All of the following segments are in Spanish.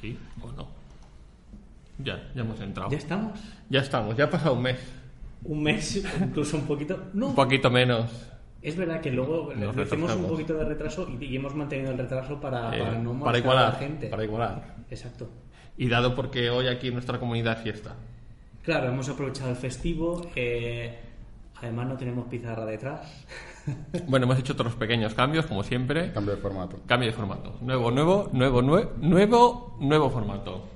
¿Sí o no? Ya, ya hemos entrado. ¿Ya estamos? Ya estamos, ya ha pasado un mes. Un mes, incluso un poquito. No, Un poquito menos. es verdad que luego Nos le hacemos un poquito de retraso y, y hemos mantenido el retraso para, eh, para no para molestar a igualar. la gente. Para igualar. Exacto. Y dado porque hoy aquí en nuestra comunidad es fiesta. Claro, hemos aprovechado el festivo. eh, además, no tenemos pizarra detrás. Bueno, hemos hecho otros pequeños cambios, como siempre. Cambio de formato. Cambio de formato. Nuevo, nuevo, nuevo, nue- nuevo, nuevo formato.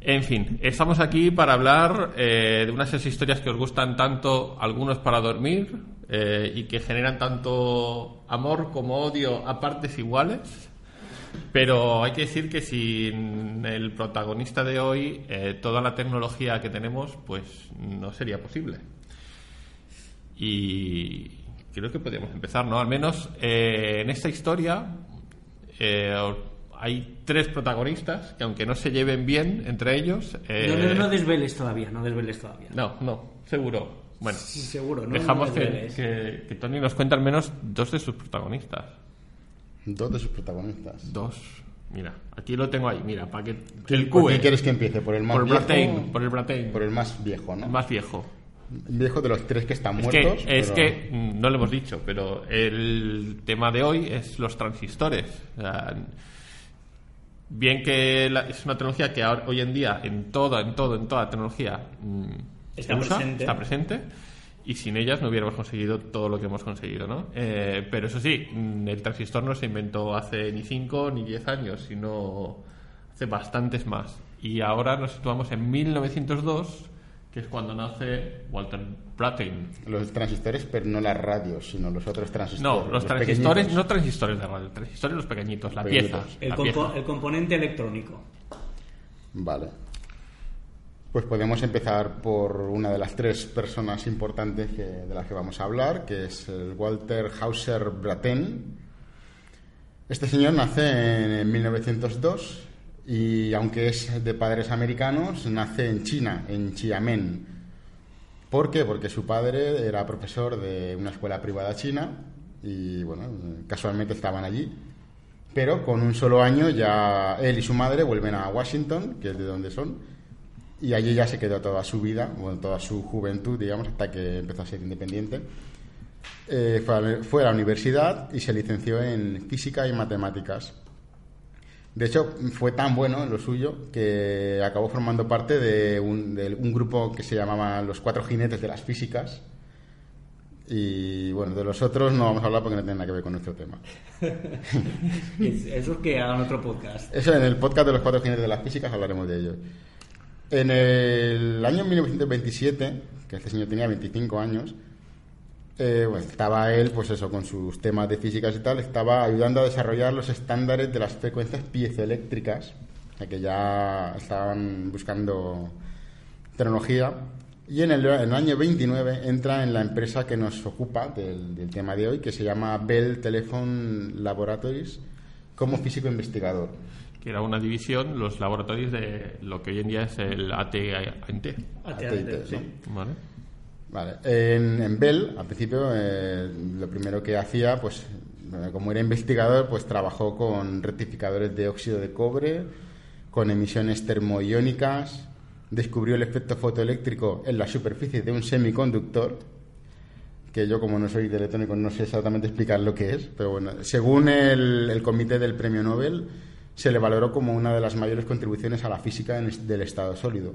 En fin, estamos aquí para hablar eh, de unas esas historias que os gustan tanto, algunos para dormir, eh, y que generan tanto amor como odio a partes iguales. Pero hay que decir que sin el protagonista de hoy, eh, toda la tecnología que tenemos, pues no sería posible. Y creo que podríamos empezar, ¿no? Al menos eh, en esta historia eh, hay tres protagonistas que aunque no se lleven bien entre ellos... eh, No, no, no desveles todavía, no desveles todavía. no, no, seguro. Bueno, Sí, seguro, ¿no? dejamos No que, que- que Tony nos cuente al menos dos de sus protagonistas. Dos de sus protagonistas. Dos. Mira, aquí lo tengo ahí, mira, para que... ¿Quién- El ¿Por QE, quién quieres que empiece? ¿Por el más por el viejo? Bratain, por el Bratain, Por el más viejo, ¿no? el más viejo. Viejo de los tres que están Es muertos. que, es pero- que mm, no lo hemos dicho, pero el tema de hoy es los transistores. O sea, bien que la- es una tecnología que ahora- hoy en día en toda, en todo, en toda tecnología mm, Está usa, presente. está presente. Y sin ellas no hubiéramos conseguido todo lo que hemos conseguido, ¿no? Eh, pero eso sí, mm, el transistor no se inventó hace ni 5 ni 10 años, sino hace bastantes más. Y ahora nos situamos en 1902, que es cuando nace Walter Brattain. Los transistores, pero no las radios, sino los otros transistores. No, los transistores, pequeñitos. no transistores de radio, transistores los pequeñitos, la Pequeñitos. pieza. El, la compo- pieza. el componente electrónico. Vale. Pues podemos empezar por una de las tres personas importantes que- de las que vamos a hablar, que es el Walter Hauser Brattain. Este señor nace en 1902 y aunque es de padres americanos, nace en China, en Xiamen. ¿Por qué? Porque su padre era profesor de una escuela privada china y, bueno, casualmente estaban allí. Pero con un solo año ya él y su madre vuelven a Washington, que es de donde son, y allí ya se quedó toda su vida, bueno, toda su juventud, digamos, hasta que empezó a ser independiente. Eh, fue, a, fue a la universidad y se licenció en física y matemáticas. De hecho, fue tan bueno en lo suyo que acabó formando parte de un, de un grupo que se llamaba Los Cuatro Jinetes de las Físicas. Y bueno, de los otros no vamos a hablar porque no tienen nada que ver con nuestro tema. Es- Eso es que hagan otro podcast. Eso en el podcast de los cuatro jinetes de las físicas hablaremos de ello. En el año 1927, que este señor tenía 25 años, eh, bueno, estaba él, pues eso, con sus temas de físicas y tal, estaba ayudando a desarrollar los estándares de las frecuencias piezoeléctricas, que ya estaban buscando tecnología. Y en el, en el año 29 entra en la empresa que nos ocupa del, del tema de hoy, que se llama Bell Telephone Laboratories, como físico investigador. Que era una división, los laboratorios de lo que hoy en día es el AT&T. AT&T, sí. ¿no? ¿Vale? Vale. En, en Bell, al principio, eh, lo primero que hacía, pues, eh, como era investigador, pues trabajó con rectificadores de óxido de cobre, con emisiones termoiónicas, descubrió el efecto fotoeléctrico en la superficie de un semiconductor, que yo como no soy de no sé exactamente explicar lo que es, pero bueno, según el, el comité del premio Nobel, se le valoró como una de las mayores contribuciones a la física del estado sólido.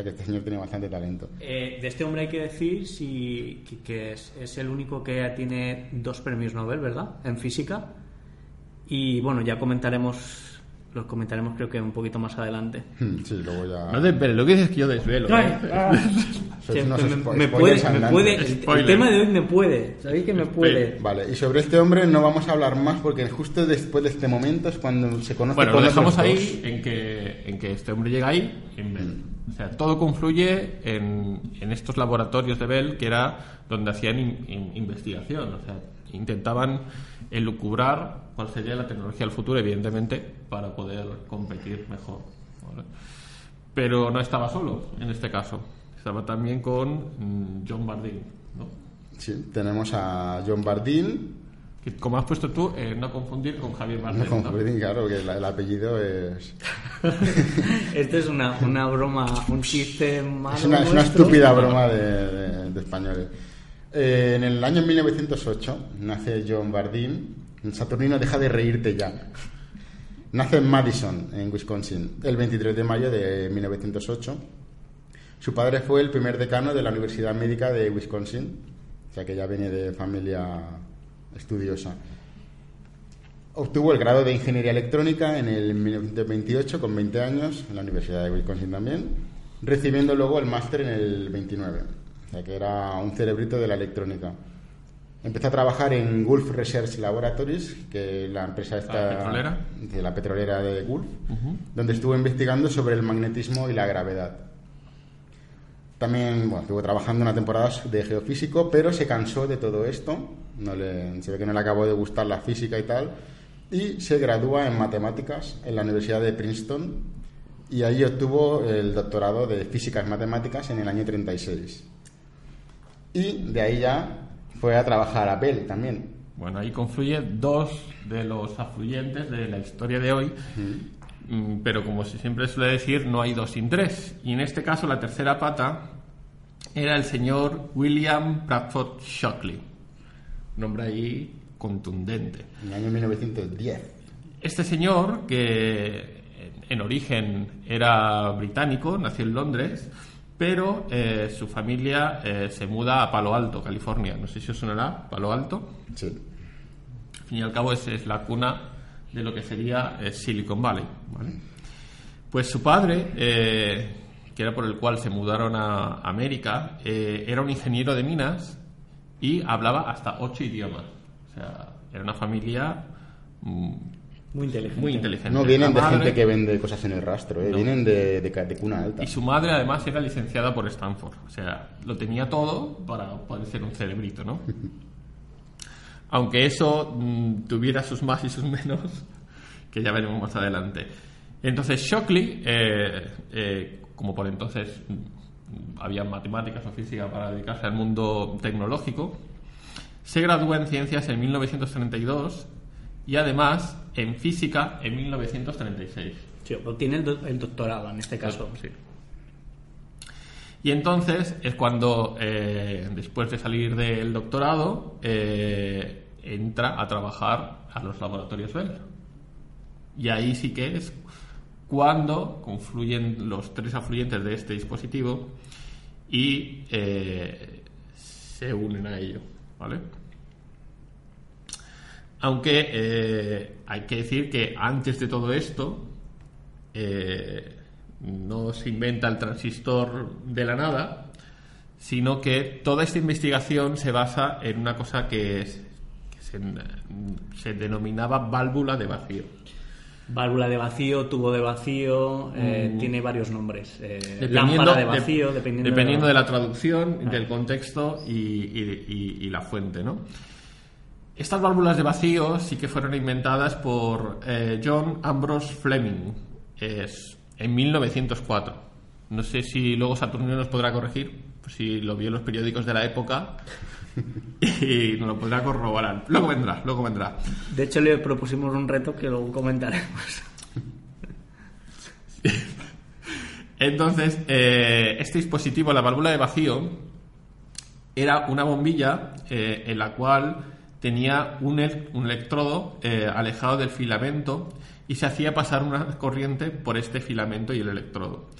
Sea que este señor tenía bastante talento. Eh, de este hombre hay que decir si, que, que es, es el único que tiene dos premios Nobel, ¿verdad? En física. Y bueno, ya comentaremos, los comentaremos creo que un poquito más adelante. Hmm, Sí, luego ya. No desvelo, lo que dices es que yo desvelo. ¿eh? Sois Sí, me, me puede, me puede, el, el tema de hoy me puede, sabéis que me puede. Vale, y sobre este hombre no vamos a hablar más porque justo después de este momento es cuando se conoce Bueno, lo dejamos ahí en que, en que este hombre llega ahí. en Bell. O sea, todo confluye en, en estos laboratorios de Bell, que era donde hacían in- in- investigación. O sea, intentaban elucubrar cuál sería la tecnología del futuro, evidentemente, para poder competir mejor. ¿vale? Pero no estaba solo en este caso. Estaba también con mm, John Bardeen. ¿no? Sí, tenemos a John Bardeen, Que, como has puesto tú, eh, no confundir con Javier No Bardem. ¿no? confundir, claro, que la- el apellido es... Esto es una, una broma, un chiste malo. Es una, es una nuestro. estúpida broma de, de- de españoles. Eh, en el año 1908 nace John Bardeen. Saturnino, deja de reírte ya. Nace en Madison, en Wisconsin, el 23 de mayo de 1908. Su padre fue el primer decano de la Universidad Médica de Wisconsin, o sea que ya viene de familia estudiosa. Obtuvo el grado de Ingeniería Electrónica en el 1928 con 20 años en la Universidad de Wisconsin también, recibiendo luego el máster en el 29, o sea que era un cerebrito de la electrónica. Empezó a trabajar en Gulf Research Laboratories, que es la empresa esta ¿La petrolera? de la petrolera de Gulf, donde estuvo investigando sobre el magnetismo y la gravedad. También bueno, estuvo trabajando una temporada de geofísico, pero se cansó de todo esto. No le, se ve que no le acabó de gustar la física y tal. Y se gradúa en matemáticas en la Universidad de Princeton. Y ahí obtuvo el doctorado de físicas matemáticas en el año 36. Y de ahí ya fue a trabajar a Bell también. Bueno, ahí confluye dos de los afluyentes de la historia de hoy. Mm, Pero como siempre suele decir, no hay dos sin tres. Y en este caso, la tercera pata era el señor William Bradford Shockley. Nombre ahí contundente. En el año 1910. Este señor, que en- en origen era británico, nació en Londres, pero eh, su familia eh, se muda a Palo Alto, California. No sé si os sonará, Palo Alto. Sí. Al fin y al cabo, es, es la cuna de lo que sería eh, Silicon Valley. ¿vale? Pues su padre, eh, que era por el cual se mudaron a América, eh, era un ingeniero de minas y hablaba hasta ocho idiomas. O sea, era una familia mm, Muy inteligente. muy inteligente. No vienen de madre- gente que vende cosas en el rastro, ¿eh? No. vienen de, de cuna alta. Y su madre además era licenciada por Stanford. O sea, lo tenía todo para poder ser un cerebrito, ¿no? Aunque eso mm, tuviera sus más y sus menos, que ya veremos más adelante. Entonces Shockley, eh, eh, como por entonces había matemáticas o física para dedicarse al mundo tecnológico, se gradúa en ciencias en 1932 y además en física en 1936. Sí, obtiene el, do- el doctorado en este caso. Sí. Y entonces es cuando, eh, después de salir del doctorado, eh, entra a trabajar a los laboratorios Bell. Y ahí sí que es cuando confluyen los tres afluentes de este dispositivo y eh, se unen a ello. ¿Vale? Aunque eh, hay que decir que antes de todo esto, eh, no se inventa el transistor de la nada, sino que toda esta investigación se basa en una cosa que, se denominaba válvula de vacío. Válvula de vacío, tubo de vacío, eh, tiene varios nombres. Eh, Dependiendo- lámpara de de- vacío, dependiendo, dependiendo de, de la traducción, del contexto y, y- y- y la fuente, ¿no? Estas válvulas de vacío sí que fueron inventadas por eh, John Ambrose Fleming es, en 1904. No sé si luego Saturnino nos podrá corregir, si lo vio en los periódicos de la época y nos lo podrá corroborar. Luego vendrá, luego vendrá. De hecho, le propusimos un reto que luego comentaremos. Entonces, eh, este dispositivo, la válvula de vacío, era una bombilla eh, en la cual tenía un, el- un electrodo eh, alejado del filamento y se hacía pasar una corriente por este filamento y el electrodo.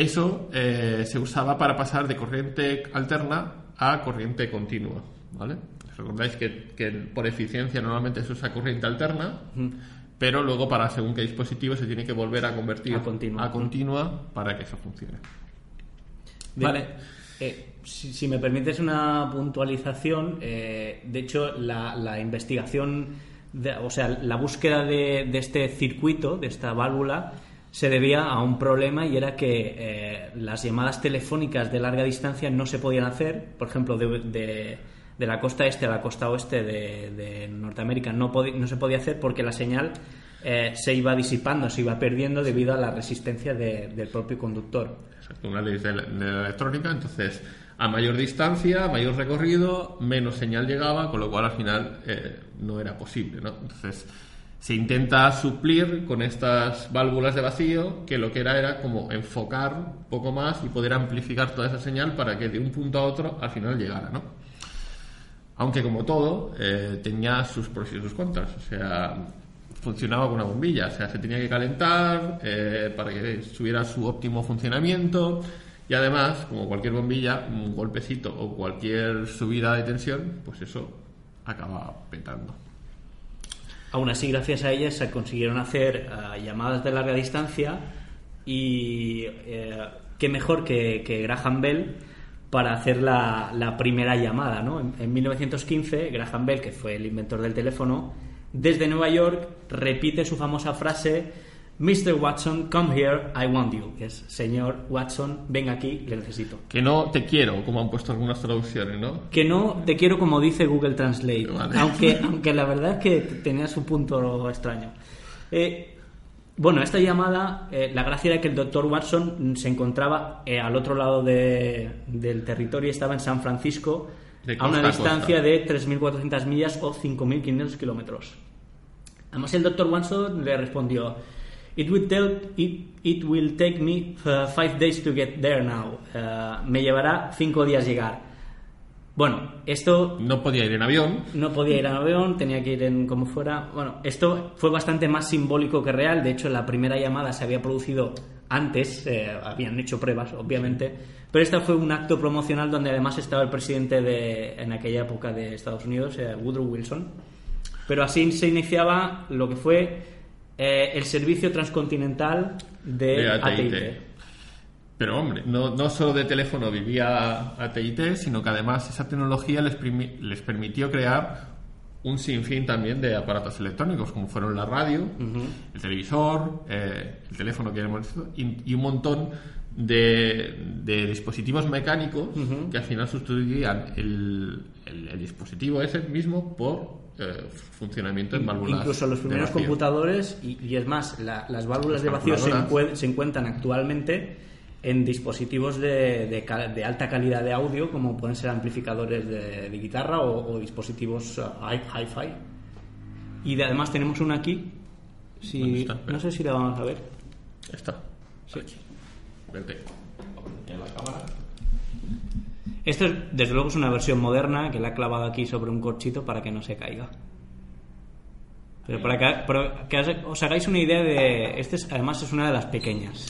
Eso eh, se usaba para pasar de corriente alterna a corriente continua. ¿vale? Recordáis que, que por eficiencia normalmente se usa corriente alterna, pero luego para según qué dispositivo se tiene que volver a convertir A continua. a continua para que eso funcione. Vale. eh, si, si me permites una puntualización, eh, de hecho, la, la investigación, de- o sea, la búsqueda de, de este circuito, de esta válvula, se debía a un problema y era que eh, las llamadas telefónicas de larga distancia no se podían hacer, por ejemplo, de, de- de la costa este a la costa oeste de, de Norteamérica no, no se podía hacer porque la señal eh, se iba disipando, se iba perdiendo debido a la resistencia de- del propio conductor. Exacto, una ley de la, la electrónica, entonces a mayor distancia, mayor recorrido, menos señal llegaba, con lo cual al final eh, no era posible, ¿no? Entonces se intenta suplir con estas válvulas de vacío, que lo que era era como enfocar un poco más y poder amplificar toda esa señal para que de un punto a otro al final llegara, ¿no? Aunque como todo, eh, tenía sus pros y sus contras. O sea, funcionaba con una bombilla. O sea, se tenía que calentar eh, para que tuviera su óptimo funcionamiento. Y además, como cualquier bombilla, un golpecito o cualquier subida de tensión, pues eso acaba petando. Aún así, gracias a ellas se consiguieron hacer eh, llamadas de larga distancia y eh, qué mejor que, Graham Bell para hacer la, la primera llamada. ¿no? En, en 1915, Graham Bell, que fue el inventor del teléfono, desde Nueva York repite su famosa frase Mr. Watson, come here, I want you. Que es, señor Watson, ven aquí, le necesito. Que no te quiero, como han puesto algunas traducciones, ¿no? Que no te quiero como dice Google Translate, Vale. aunque, aunque la verdad es que tenía su punto extraño. Eh, bueno, esta llamada, eh, la gracia era que el doctor Watson se encontraba eh, al otro lado de- del territorio, estaba en San Francisco, a una distancia costa. de 3.400 millas o 5.500 kilómetros. Además, el doctor Watson le respondió: It will, tell- it, it will take me uh, five days to get there now. Uh, me llevará cinco días llegar. Bueno, esto No podía ir en avión. no podía ir en avión, tenía que ir en como fuera. Bueno, esto fue bastante más simbólico que real. De hecho, la primera llamada se había producido antes, eh, habían hecho pruebas, obviamente. Pero esta fue un acto promocional donde además estaba el presidente de, en aquella época de Estados Unidos, eh, Woodrow Wilson. Pero así se iniciaba lo que fue eh, el servicio transcontinental de, De AT&T. AT&T. Pero hombre, no, no solo de teléfono vivía AT&T, sino que además esa tecnología les, les permitió crear un sinfín también de aparatos electrónicos, como fueron la radio, el televisor, eh, el teléfono que hemos visto, y, y un montón de, de dispositivos mecánicos que al final sustituían el, el- el dispositivo ese mismo por eh, funcionamiento en válvulas. Incluso los de primeros vacío. computadores, y, y es más, la- las válvulas Las de vacío se, calculadoras. encue- se encuentran actualmente en dispositivos de, de alta calidad de audio, como pueden ser amplificadores de, de guitarra o, o dispositivos uh, hi- hi-fi. Y de- además tenemos una aquí. Si, no sé si la vamos a ver. Está. Sí. Vente. En la cámara. Esto, es, desde luego, es una versión moderna que la he clavado aquí sobre un corchito para que no se caiga. Pero para que, para que os- hagáis una idea de... Este es- además es una de las pequeñas.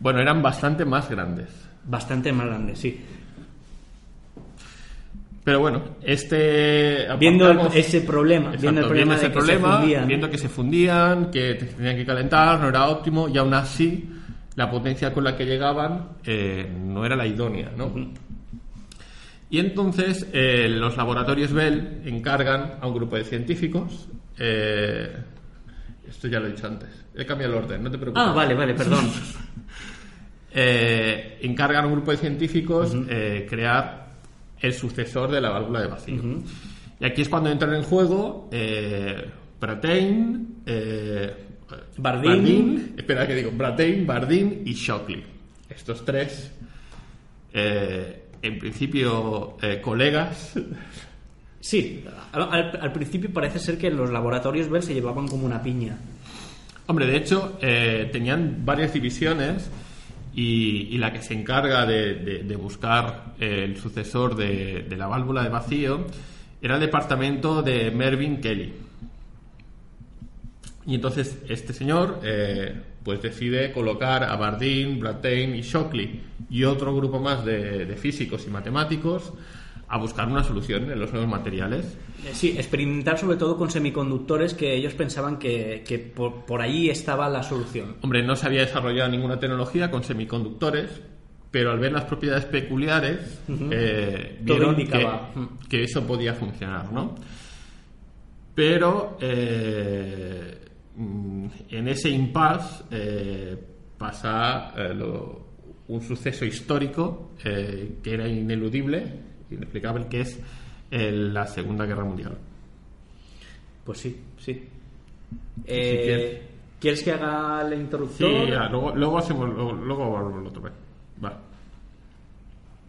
Bueno, eran bastante más grandes. Bastante más grande, sí. Pero bueno, este. Viendo el- ese problema, Exacto, viendo el problema ese de que se problema, fundían. viendo que se fundían, que te- tenían que calentar, no era óptimo, y aún así la potencia con la que llegaban eh, no era la idónea, ¿no? Y entonces eh, los laboratorios Bell encargan a un grupo de científicos. eh, esto ya lo he dicho antes. He cambiado el orden, no te preocupes. Ah, vale, vale, perdón. eh, encargan a un grupo de científicos crear el sucesor de la válvula de vacío. Y aquí es cuando entran en juego Brattain, eh, Bardeen. espera que digo, Brattain, Bardeen y Shockley. Estos tres, eh, en principio, eh, colegas. Sí, al, principio parece ser que los laboratorios Bell se llevaban como una piña. Hombre, de hecho, eh, tenían varias divisiones y, y la que se encarga de, de- de buscar eh, el sucesor de, de la válvula de vacío era el departamento de Mervyn Kelly. Y entonces este señor eh, pues decide colocar a Bardeen, Brattain y Shockley y otro grupo más de, de físicos y matemáticos a buscar una solución en los nuevos materiales. Eh, Sí, experimentar sobre todo con semiconductores que ellos pensaban que, que por, por ahí estaba la solución. Hombre, no se había desarrollado ninguna tecnología con semiconductores, pero al ver las propiedades peculiares, eh, Todo vieron indicaba. que, que eso podía funcionar, ¿no? Pero eh, en ese impasse eh, pasa eh, lo- un suceso histórico eh, que era ineludible, inexplicable, que es la Segunda Guerra Mundial. Pues sí, sí. sí Eh, ¿Quieres que haga el Sí, interruptor? ya, luego, luego hacemos, luego, luego otra vez. Va,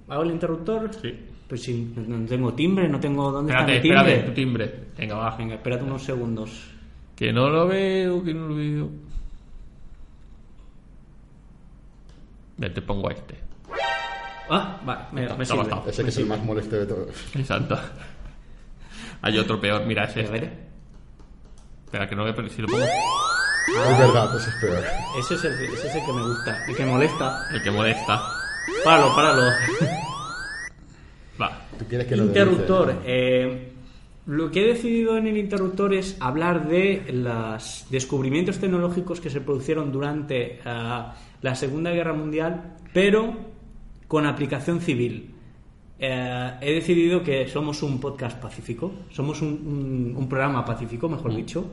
¿Hago el interruptor? sí. Pues si no tengo timbre, no tengo dónde Espérate, está mi timbre. espérate, tu timbre. Venga, va. Venga, espérate unos segundos. Que no lo veo, que no lo veo. Ya te pongo a este. Ah, vale, me, me Está sirve. Ese que es el más molesto de todos. Exacto. Hay otro peor, mira, ese. A ver, Espera, que no veo, pero si lo pongo. Es verdad, ese es peor. ese es, el, ese es el que me gusta, el que molesta. El que molesta. Páralo, páralo. Va. ¿Tú quieres que lo Interruptor. eh, lo que he decidido en el interruptor es hablar de los descubrimientos tecnológicos que se produjeron durante ah, la Segunda Guerra Mundial, pero con aplicación civil. Eh, he decidido que somos un podcast pacífico, somos un, un- un programa pacífico, mejor dicho,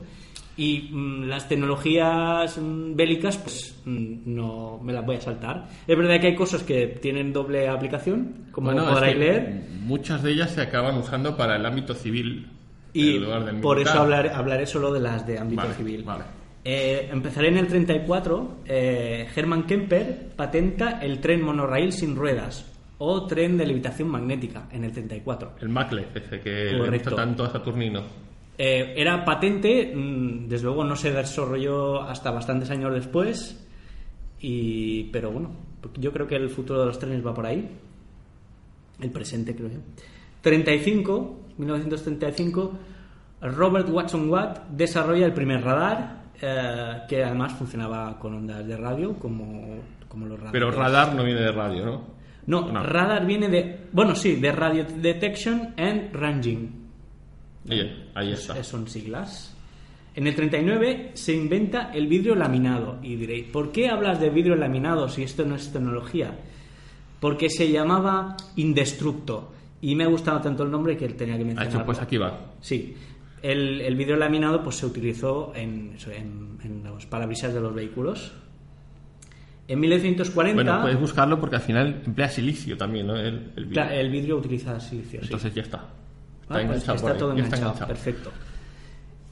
y mm, las tecnologías mm, bélicas, pues mm, no me las voy a saltar. Es verdad que hay cosas que tienen doble aplicación, como Bueno, es podréis que leer. Muchas de ellas se acaban usando para el ámbito civil. Y en lugar del por militar. eso hablar- hablaré solo de las de ámbito Vale, civil. vale. Eh, empezaré en el 34. Eh, Hermann Kemper patenta el tren monorail sin ruedas o tren de levitación magnética en el 34. El Maclef, ese que le gusta tanto a Saturnino. Eh, era patente, mm, desde luego no se desarrolló hasta bastantes años después, y, pero bueno, yo creo que el futuro de los trenes va por ahí, el presente creo yo. 35, 1935, Robert Watson Watt desarrolla el primer radar, eh, que además funcionaba con ondas de radio, como, como los radares. Pero radar no viene de radio, ¿no? No, No. radar viene de, bueno, sí, de Radio Detection and Ranging. Ahí, ahí está. Son siglas. En el 39 se inventa el vidrio laminado. Y diréis, ¿por qué hablas de vidrio laminado si esto no es tecnología? Porque se llamaba Indestructo. Y me ha gustado tanto el nombre que tenía que Ha mencionarlo. hecho, pues aquí va. Sí. El, el vidrio laminado pues se utilizó en, en, en los parabrisas de los vehículos. En 1940... Bueno, puedes buscarlo porque al final emplea silicio también, ¿no? El, el. Cla- el vidrio utiliza silicio, sí. Entonces ya está. Está Ah, pues está todo ya está enganchado, enganchado. perfecto.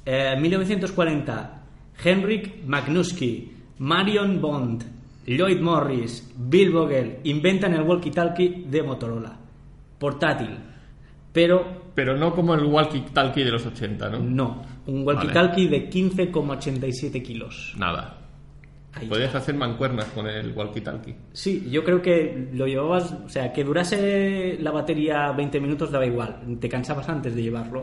Eh, 1940, Henrik Magnuski, Marion Bond, Lloyd Morris, Bill Vogel inventan el walkie-talkie de Motorola. Portátil. Pero Pero no como el walkie-talkie de los 80, ¿no? no, un walkie-talkie de 15,87 kilos. Nada. Ahí Podías está. hacer mancuernas con el walkie-talkie. Sí, yo creo que lo llevabas, o sea, que durase la batería 20 minutos daba igual, te cansabas antes de llevarlo.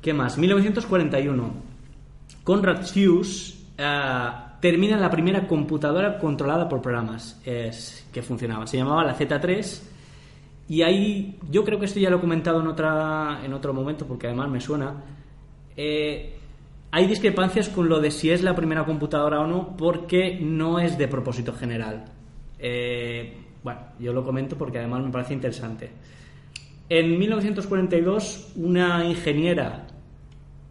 ¿Qué más? 1941. Conrad Hughes eh, termina la primera computadora controlada por programas es, que funcionaban. Se llamaba la Z3 y ahí, yo creo que esto ya lo he comentado en, otra, en otro momento porque además me suena. Eh, hay discrepancias con lo de si es la primera computadora o no porque no es de propósito general. Eh, bueno, yo lo comento porque además me parece interesante. En 1942, una ingeniera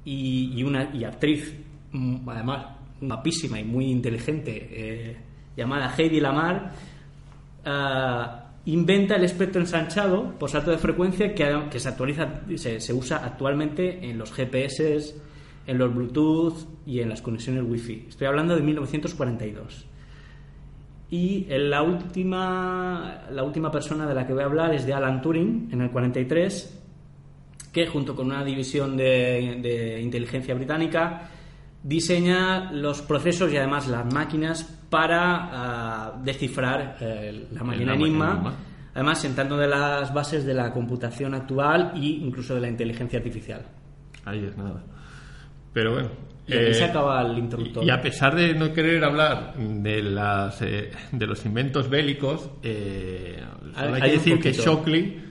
y, una y actriz, mm, además guapísima y muy inteligente, eh, llamada Heidi Lamar, ah, inventa el espectro ensanchado por salto de frecuencia que, que se actualiza, se, se usa actualmente en los GPS, en los Bluetooth y en las conexiones Wi-Fi. Estoy hablando de 1942. Y en la última, la última persona de la que voy a hablar es de Alan Turing, en el 43, que junto con una división de, de inteligencia británica diseña los procesos y además las máquinas para ah, descifrar eh, la máquina Enigma, Enigma. además sentando de las bases de la computación actual e incluso de la inteligencia artificial. Ahí es nada. Pero bueno. Y aquí eh, se acaba el interruptor. Y a pesar de no querer hablar de las eh, de los inventos bélicos, eh, hay, Hay que decir que. Shockley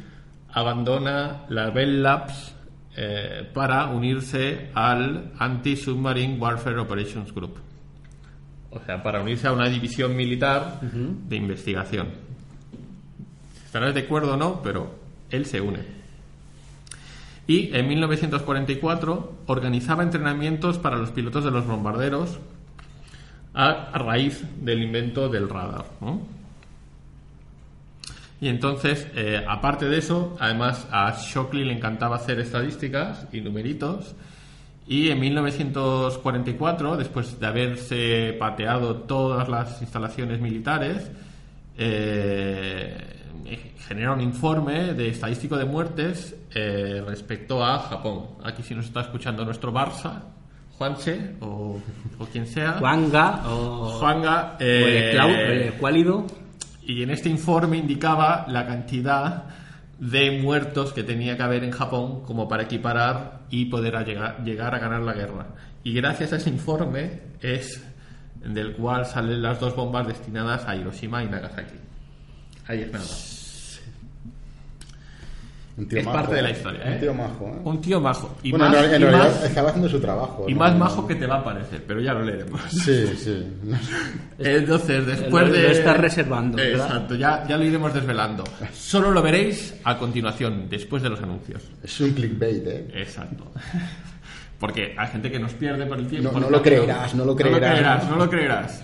abandona la Bell Labs eh, para unirse al Anti-Submarine Warfare Operations Group. O sea, para unirse a una división militar de investigación. Estarás de acuerdo o no, pero él se une. Y en 1944 organizaba entrenamientos para los pilotos de los bombarderos a, raíz del invento del radar. Y entonces, eh, aparte de eso, además a Shockley le encantaba hacer estadísticas y numeritos Y en 1944, después de haberse pateado todas las instalaciones militares, eh, genera un informe de estadístico de muertes eh, respecto a Japón. Aquí si nos está escuchando nuestro Barça, Juanche o, o quien sea. Juanga o, Juanga, o el, eh, el Escuálido. y en este informe indicaba la cantidad de muertos que tenía que haber en Japón como para equiparar y poder a llegar, llegar a ganar la guerra. Y gracias a ese informe es del cual salen las dos bombas destinadas a Hiroshima y Nagasaki. Ahí es nada. Un tío Es majo, parte de la ¿eh? historia, Un ¿eh? tío majo, ¿eh? Un tío majo. Y bueno, más, en, realidad más- estaba haciendo su trabajo. y ¿no? más No- majo que te va a parecer, pero ya lo leeremos. Sí, sí. No- Entonces, después Lo- lo de. estás reservando, ¿verdad? Exacto, ya, ya lo iremos desvelando. Solo lo veréis a continuación, después de los anuncios. Es un clickbait, ¿eh? Exacto. Porque hay gente que nos pierde por el tiempo. No- no lo creerás, no lo No creerás. lo creerás, no lo creerás.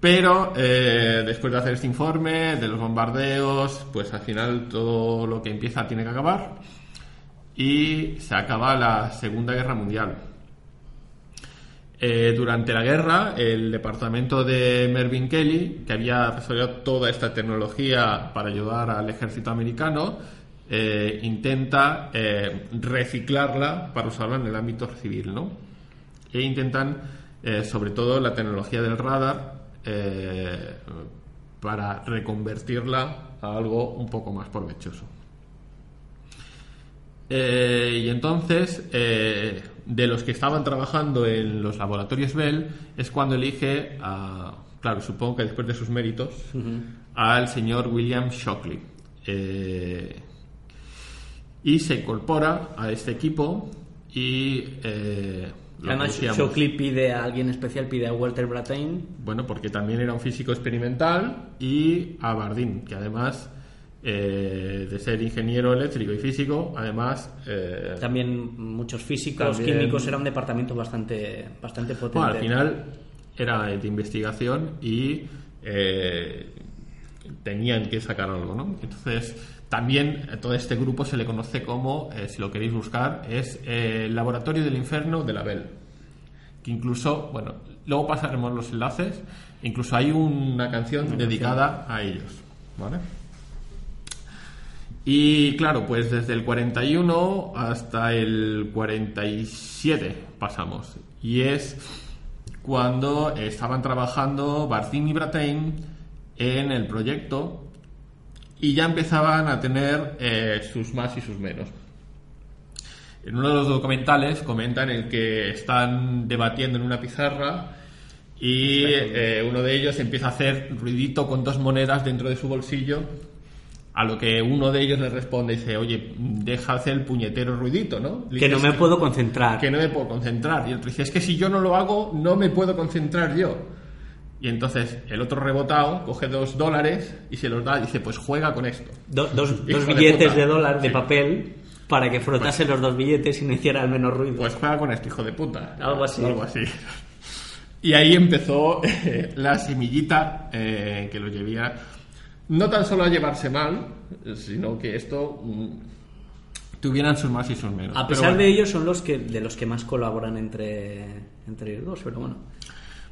Pero eh, después de hacer este informe, de los bombardeos, pues al final todo lo que empieza tiene que acabar. Y se acaba la Segunda Guerra Mundial. Eh, durante la guerra, el departamento de Mervyn Kelly, que había desarrollado toda esta tecnología para ayudar al ejército americano, eh, intenta reciclarla para usarla en el ámbito civil, ¿no? E intentan, sobre todo, la tecnología del radar eh, para reconvertirla a algo un poco más provechoso. Eh, y entonces, eh, de los que estaban trabajando en los laboratorios Bell, es cuando elige, a, claro, supongo que después de sus méritos, al señor William Shockley. Eh, y se incorpora a este equipo y... Además. Shockley pide a alguien especial, pide a Walter Brattain. Bueno, porque también era un físico experimental y a Bardeen, que además eh, de ser ingeniero eléctrico y físico, además... eh, También muchos físicos, También- químicos, era un departamento bastante, bastante potente. bueno, al final era de investigación y eh, tenían que sacar algo, ¿no? Entonces, también a todo este grupo se le conoce como, eh, si lo queréis buscar, es eh, el Laboratorio del Inferno de la Bell. Que incluso, bueno, luego pasaremos los enlaces, incluso hay una canción dedicada a ellos, ¿vale? Y claro, pues desde el 41 hasta el 47 pasamos. Y es cuando estaban trabajando Bartin y Brattain en el proyecto y ya empezaban a tener eh, sus más y sus menos. En uno de los documentales comentan el que están debatiendo en una pizarra y eh, uno de ellos empieza a hacer ruidito con dos monedas dentro de su bolsillo a lo que uno de ellos le responde y dice, oye, deja hacer el puñetero ruidito, ¿no? Le Que no me puedo concentrar. que no me puedo concentrar. Y el otro dice, es que si yo no lo hago, no me puedo concentrar yo. Y entonces el otro rebotado coge dos dólares y se los da y dice, pues juega con esto. Do- dos, dos de billetes puta. de dólar de Sí. papel para que frotase los dos billetes y no hiciera el menos ruido. Pues juega con esto, hijo de puta. Algo así. Algo así. Y ahí empezó eh, la semillita eh, que lo llevía no tan solo a llevarse mal, sino que esto mm, tuvieran sus más y sus menos. a pesar bueno. de ellos son los que de los que más colaboran entre entre ellos dos, pero bueno.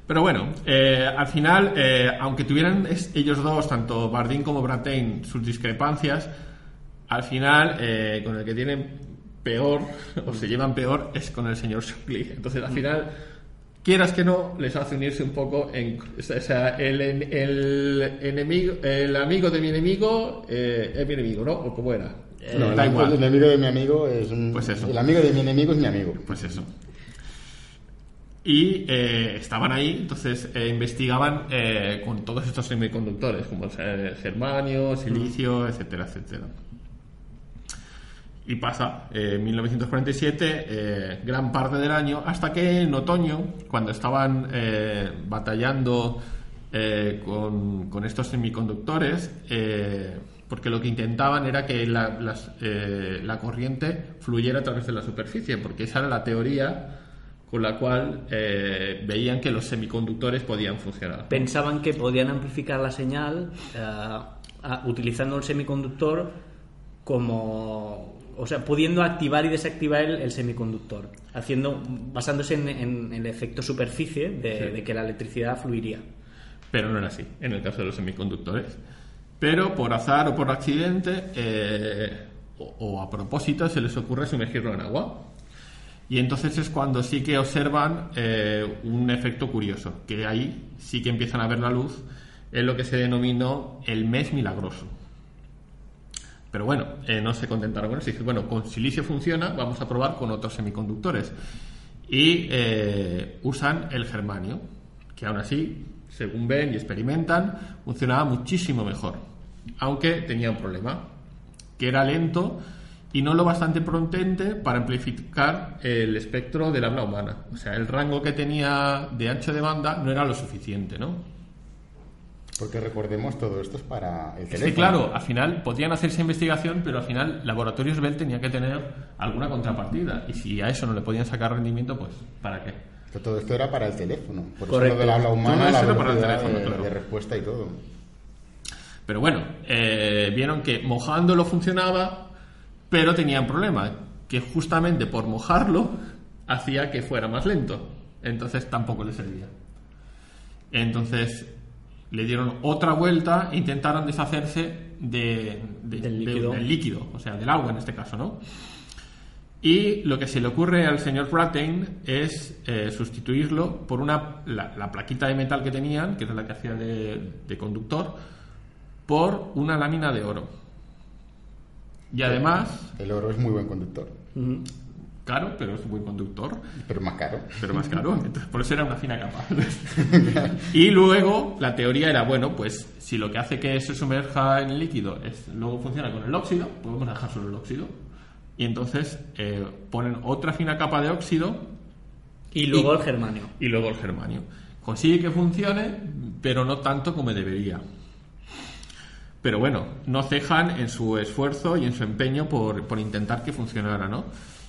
Pero bueno, eh, al final, eh, aunque tuvieran es- ellos dos, tanto Bardeen como Brattain, sus discrepancias, al final, eh, con el que tienen peor, o se llevan peor, es con el señor Shockley. Entonces, al final, quieras que no, les hace unirse un poco en... O sea, el, el enemigo, el amigo de mi enemigo eh, es mi enemigo, ¿no? O como era. No, el, da igual. el enemigo de mi amigo es un- Pues eso. El amigo de mi enemigo es mi amigo. Pues eso. Y eh, estaban ahí, entonces eh, investigaban eh, con todos estos semiconductores, como el germanio, silicio, etcétera, etcétera. Y pasa, eh, en 1947, eh, gran parte del año, hasta que en otoño, cuando estaban batallando con, con estos semiconductores, porque lo que intentaban era que la, las, la corriente fluyera a través de la superficie, porque esa era la teoría con la cual eh, veían que los semiconductores podían funcionar. Pensaban que podían amplificar la señal eh, utilizando el semiconductor como o sea, pudiendo activar y desactivar el, el semiconductor, haciendo, basándose en, en el efecto superficie de, Sí. de que la electricidad fluiría. Pero no era así en el caso de los semiconductores. Pero por azar o por accidente eh, o, o a propósito se les ocurre sumergirlo en agua. Y entonces es cuando sí que observan eh, un efecto curioso, que ahí sí que empiezan a ver la luz en lo que se denominó el mes milagroso. Pero bueno, eh, no se contentaron con eso. Dicen, bueno, con silicio funciona, vamos a probar con otros semiconductores. Y eh, usan el germanio, que aún así, según ven y experimentan, funcionaba muchísimo mejor. Aunque tenía un problema, que era lento y no lo bastante potente para amplificar el espectro del habla humana. O sea, el rango que tenía de ancho de banda no era lo suficiente, ¿no? Porque recordemos, todo esto es para el Es teléfono. que claro, al final podían hacer esa investigación, pero al final Laboratorios Bell tenía que tener alguna contrapartida. Y si a eso no le podían sacar rendimiento, pues ¿para qué? Que Todo esto era para el teléfono. Por Correcto. eso lo del habla humana, la para el teléfono, de, claro. de respuesta y todo. Pero bueno, eh, vieron que mojándolo funcionaba, pero tenía un problema, que justamente por mojarlo hacía que fuera más lento. Entonces tampoco le servía. Entonces le dieron otra vuelta e intentaron deshacerse de, de- Del de- líquido. del líquido, o sea, del agua en este caso, ¿no? Y lo que se le ocurre al señor Brattain es eh, sustituirlo por una la, la plaquita de metal que tenían, que era la que hacía de conductor, por una lámina de oro. Y además, El oro es muy buen conductor, caro, pero es un buen conductor, pero más caro. pero más caro, entonces por eso era una fina capa. y luego la teoría era, bueno, pues si lo que hace que se sumerja en el líquido es luego funciona con el óxido, pues vamos a dejar solo el óxido. Y entonces eh, ponen otra fina capa de óxido Y luego Y- el germanio. y luego el germanio. Consigue que funcione, pero no tanto como debería. Pero bueno, no cejan en su esfuerzo y en su empeño por, por intentar que funcionara, ¿no?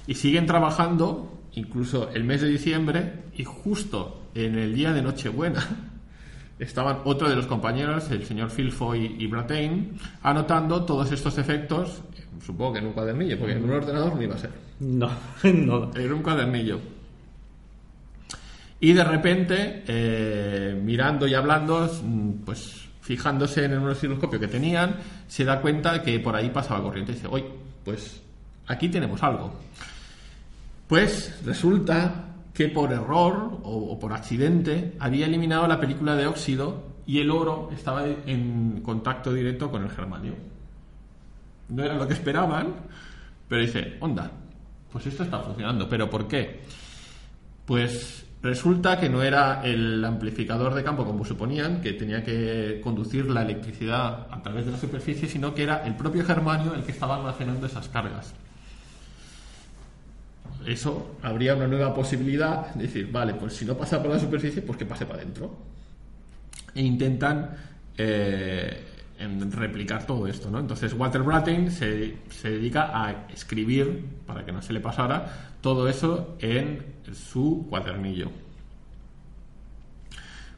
Y siguen trabajando, incluso el mes de diciembre, y justo en el día de Nochebuena, estaban otro de los compañeros, el señor Filfoy y Brattain, anotando todos estos efectos, supongo que en un cuadernillo, porque en un ordenador no iba a ser. No, no. Era un cuadernillo. Y de repente, eh, mirando y hablando, pues fijándose en el osciloscopio que tenían, se da cuenta de que por ahí pasaba corriente. Y dice, oye, pues aquí tenemos algo. Pues resulta que por error o, o por accidente había eliminado la película de óxido y el oro estaba en contacto directo con el germanio. No era lo que esperaban, pero dice, onda, pues esto está funcionando. ¿Pero por qué? Pues resulta que no era el amplificador de campo como suponían, que tenía que conducir la electricidad a través de la superficie, sino que era el propio germanio el que estaba almacenando esas cargas. Eso habría una nueva posibilidad de decir, vale, pues si no pasa por la superficie, pues que pase para adentro. E intentan eh, en replicar todo esto, ¿no? Entonces Walter Brattain se, se dedica a escribir, para que no se le pasara, todo eso en su cuadernillo.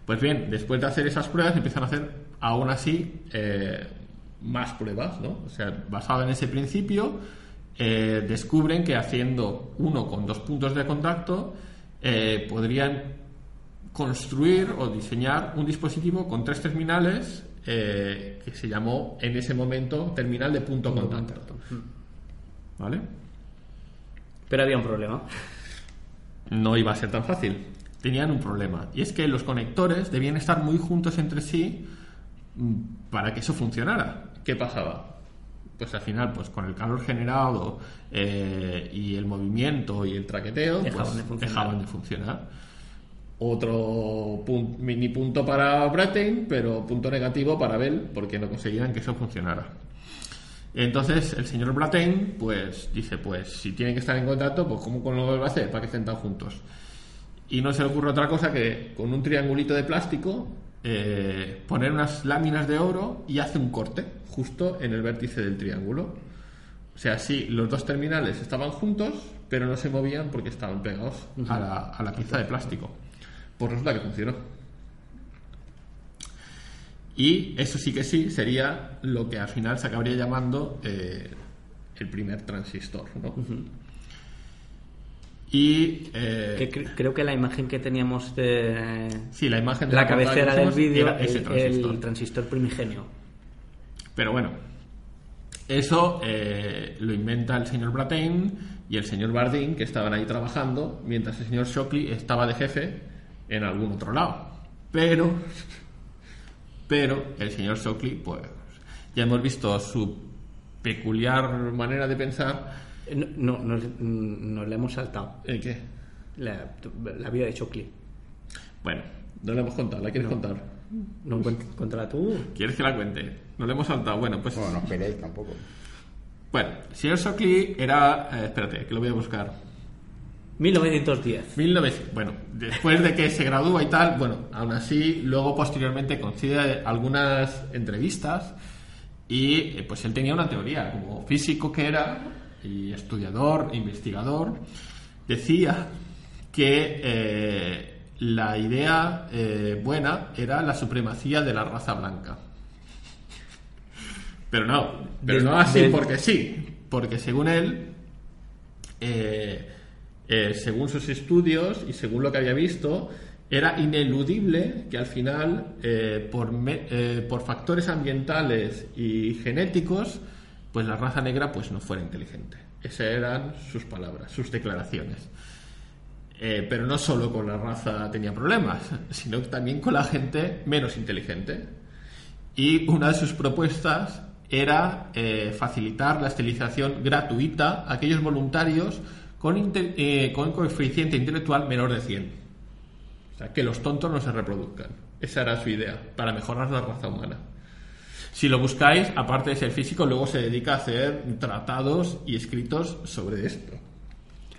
Pues bien, después de hacer esas pruebas empiezan a hacer aún así eh, más pruebas, ¿no? O sea, basado en ese principio, eh, descubren que haciendo uno con dos puntos de contacto eh, podrían construir o diseñar un dispositivo con tres terminales eh, que se llamó en ese momento terminal de punto contacto. ¿Vale? Pero había un problema. no iba a ser tan fácil. Tenían un problema. Y es que los conectores debían estar muy juntos entre sí mm, para que eso funcionara. ¿Qué pasaba? Pues al final, pues con el calor generado eh, y el movimiento y el traqueteo, Dejaban pues, de funcionar. dejaban de funcionar. Otro pun- mini punto para Brattain, pero punto negativo para Bell, porque no conseguían que eso funcionara. Entonces el señor Brattain pues dice, pues si tienen que estar en contacto, pues ¿cómo lo va a hacer para que estén tan juntos? Y no se le ocurre otra cosa que con un triangulito de plástico eh, poner unas láminas de oro y hace un corte justo en el vértice del triángulo. O sea, sí, los dos terminales estaban juntos, pero no se movían porque estaban pegados a la, a la pieza de plástico. Pues resulta que funcionó. Y eso sí que sí sería lo que al final se acabaría llamando eh, el primer transistor, ¿no? Y eh, Que cre- creo que la imagen que teníamos de sí, la imagen de la cabecera del vídeo era ese el, transistor. el transistor primigenio. Pero bueno, eso eh, lo inventa el señor Brattain y el señor Bardeen, que estaban ahí trabajando, mientras el señor Shockley estaba de jefe en algún otro lado. Pero, pero el señor Shockley, pues, ya hemos visto su peculiar manera de pensar. No, no, nos, nos le hemos saltado. ¿El qué? La, la vida de Chocli. Bueno, no la hemos contado, ¿la quieres contar? No cuént- cuéntala tú. ¿Quieres que la cuente? No la hemos saltado. Bueno, pues. Bueno, no esperéis tampoco. Bueno, el señor Shockley era. eh, espérate, que lo voy a buscar. 1910. 1900, bueno, después de que se gradúa y tal, bueno, aún así, luego posteriormente concede algunas entrevistas y eh, pues él tenía una teoría, como físico que era, y estudiador, investigador, decía que eh, la idea eh, buena era la supremacía de la raza blanca. Pero no, pero no así porque sí, porque según él, eh, eh, según sus estudios y según lo que había visto, era ineludible que al final, eh, eh, por factores ambientales y genéticos, pues la raza negra pues no fuera inteligente. Esas eran sus palabras, sus declaraciones. Pero no solo con la raza tenía problemas, sino también con la gente menos inteligente. Y una de sus propuestas era facilitar la esterilización gratuita a aquellos voluntarios con, inte- eh, con coeficiente intelectual menor de 100. O sea, que los tontos no se reproduzcan. Esa era su idea, para mejorar la raza humana. Si lo buscáis, aparte de ser físico, luego se dedica a hacer tratados y escritos sobre esto.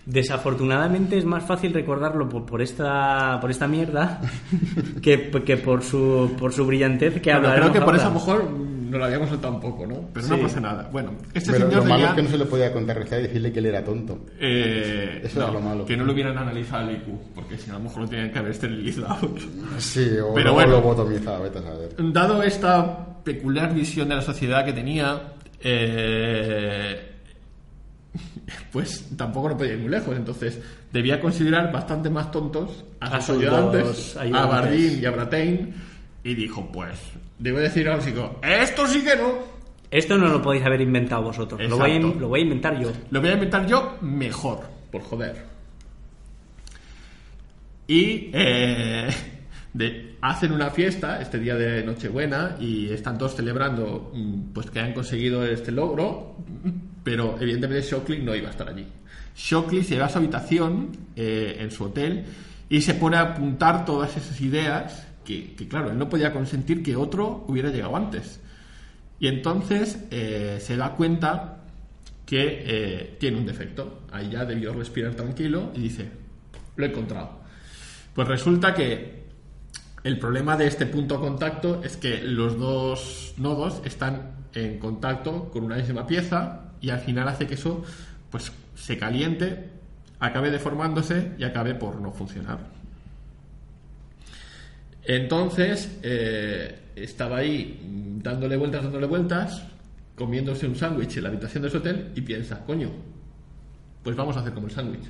Desafortunadamente es más fácil recordarlo por, por esta por esta mierda que, que por su por su brillantez que Bueno, hablaremos creo que por eso a lo mejor mm, no lo habíamos soltado un poco, ¿no? Pero Sí. no pasa nada. Bueno, este Pero señor lo malo es que no se le podía contrarrestar y decirle que él era tonto. Eh, Eso no, es lo malo. Que no lo hubieran analizado el IQ, porque si no, a lo mejor lo tenían que haber esterilizado. Sí, o Pero luego bueno. lo botomizaba, vete a saber. Dado esta peculiar visión de la sociedad que tenía, eh, pues tampoco no podía ir muy lejos. Entonces, debía considerar bastante más tontos a A sus ayudantes, dos a ayudantes. Bardeen y a Brattain, y dijo, pues, debo decir al chico, esto sí que no. Esto no lo podéis haber inventado vosotros. Lo voy, a, Exacto. lo voy a inventar yo. Lo voy a inventar yo mejor, por joder. Y eh, de- hacen una fiesta este día de Nochebuena y están todos celebrando mm, pues que han conseguido este logro, pero evidentemente Shockley no iba a estar allí. Shockley se va a su habitación eh, en su hotel y se pone a apuntar todas esas ideas que, claro, él no podía consentir que otro hubiera llegado antes. Y entonces eh, se da cuenta que eh, tiene un defecto. Ahí ya debió respirar tranquilo y dice, lo he encontrado. Pues resulta que el problema de este punto de contacto es que los dos nodos están en contacto con una misma pieza y al final hace que eso pues se caliente, acabe deformándose y acabe por no funcionar. Entonces eh, estaba ahí dándole vueltas, dándole vueltas, comiéndose un sándwich en la habitación de su hotel y piensa, coño, pues vamos a hacer como el sándwich.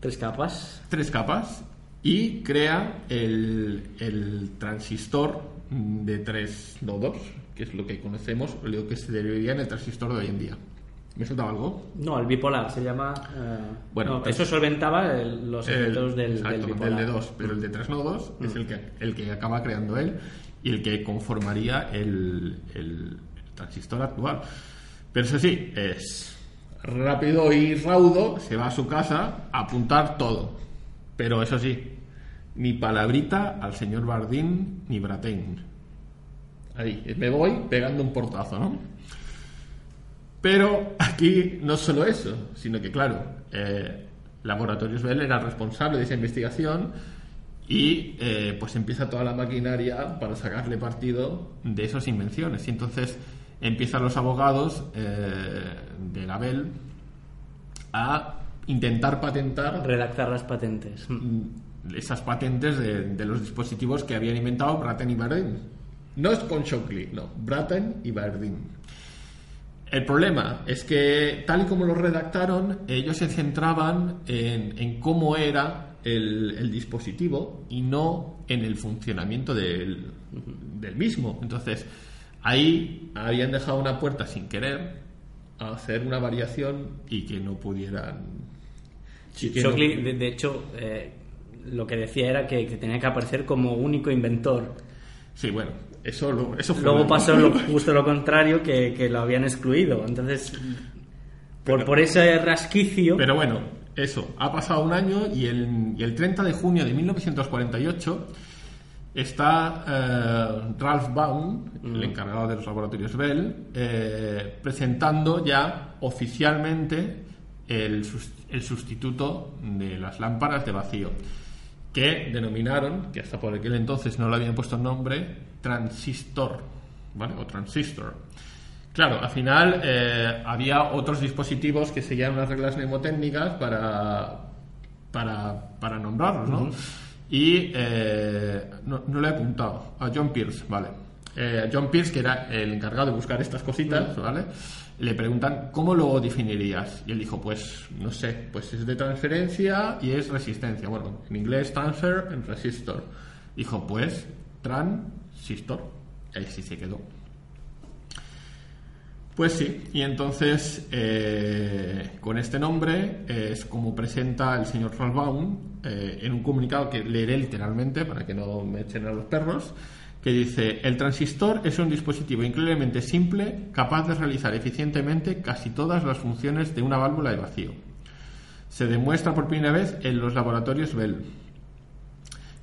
Tres capas. Tres capas y crea el, el transistor de tres nodos, que es lo que conocemos, lo que se derivaría en el transistor de hoy en día. ¿Me he soltado algo? No, el bipolar se llama. eh, Bueno, no, es- eso solventaba el- los El- efectos del, exacto, del de dos, pero el de tres nodos es el que, el que acaba creando él y el que conformaría el, el transistor actual. Pero eso sí, es rápido y raudo, se va a su casa a apuntar todo. Pero eso sí, ni palabrita al señor Bardín ni Brattain. Ahí, me voy pegando un portazo, ¿no? Pero aquí no solo eso, sino que, claro, eh, Laboratorios Bell era el responsable de esa investigación y eh, pues empieza toda la maquinaria para sacarle partido de esas invenciones. Y entonces empiezan los abogados eh, de la Bell a intentar patentar Redactar las patentes. mm, esas patentes de, de los dispositivos que habían inventado Brattain y Bardeen. No es con Shockley, no, Brattain y Bardeen. El problema es que, tal y como lo redactaron, ellos se centraban en, en cómo era el, el dispositivo y no en el funcionamiento del, del mismo. Entonces, ahí habían dejado una puerta sin querer a hacer una variación y que no pudieran. y que no- Shockley, de, de hecho, eh, lo que decía era que, que tenía que aparecer como único inventor. Sí, bueno, eso, lo- eso fue. Luego lo- pasó lo- justo lo contrario, que, que lo habían excluido. Entonces, por, por ese rasquicio, Pero bueno, eso, ha pasado un año y el, y el 30 de junio de 1948 está eh, Ralph Baum, el encargado de los laboratorios Bell, eh, presentando ya oficialmente el, el sustituto de las lámparas de vacío, que denominaron, que hasta por aquel entonces no le habían puesto nombre, transistor, ¿vale? O transistor. Claro, al final eh, había otros dispositivos que seguían unas reglas mnemotécnicas para, para, para nombrarlos, ¿no? Y eh, no, no lo he apuntado, a John Pierce, ¿vale? Eh, John Pierce, que era el encargado de buscar estas cositas, ¿vale? Le preguntan, ¿cómo lo definirías? Y él dijo, pues, no sé, pues es de transferencia y es resistencia. Bueno, en inglés transfer and resistor. Dijo, pues, transistor. Y ahí sí se quedó. Pues sí, y entonces eh, con este nombre eh, es como presenta el señor Ralph Baum eh, en un comunicado que leeré literalmente para que no me echen a los perros, que dice, el transistor es un dispositivo increíblemente simple capaz de realizar eficientemente casi todas las funciones de una válvula de vacío. Se demuestra por primera vez en los laboratorios Bell.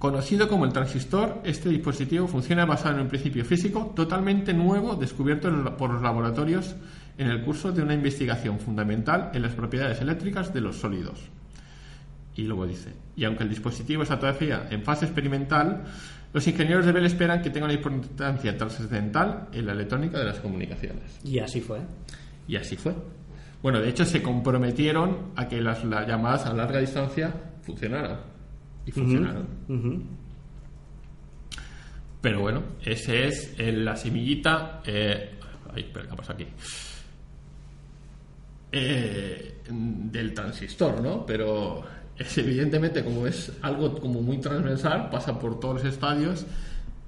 Conocido como el transistor, este dispositivo funciona basado en un principio físico totalmente nuevo descubierto por los laboratorios en el curso de una investigación fundamental en las propiedades eléctricas de los sólidos. Y luego dice, y aunque el dispositivo está todavía en fase experimental, los ingenieros de Bell esperan que tenga una importancia trascendental en la electrónica de las comunicaciones. y así fue. Y así fue. Bueno, de hecho se comprometieron a que las, las llamadas a larga distancia funcionaran. Y funcionaron. Pero bueno, ese es el- la semillita. Eh, ay, espera, ¿qué pasa aquí? Eh, del transistor, ¿no? Pero es evidentemente, como es algo como muy transversal, pasa por todos los estadios.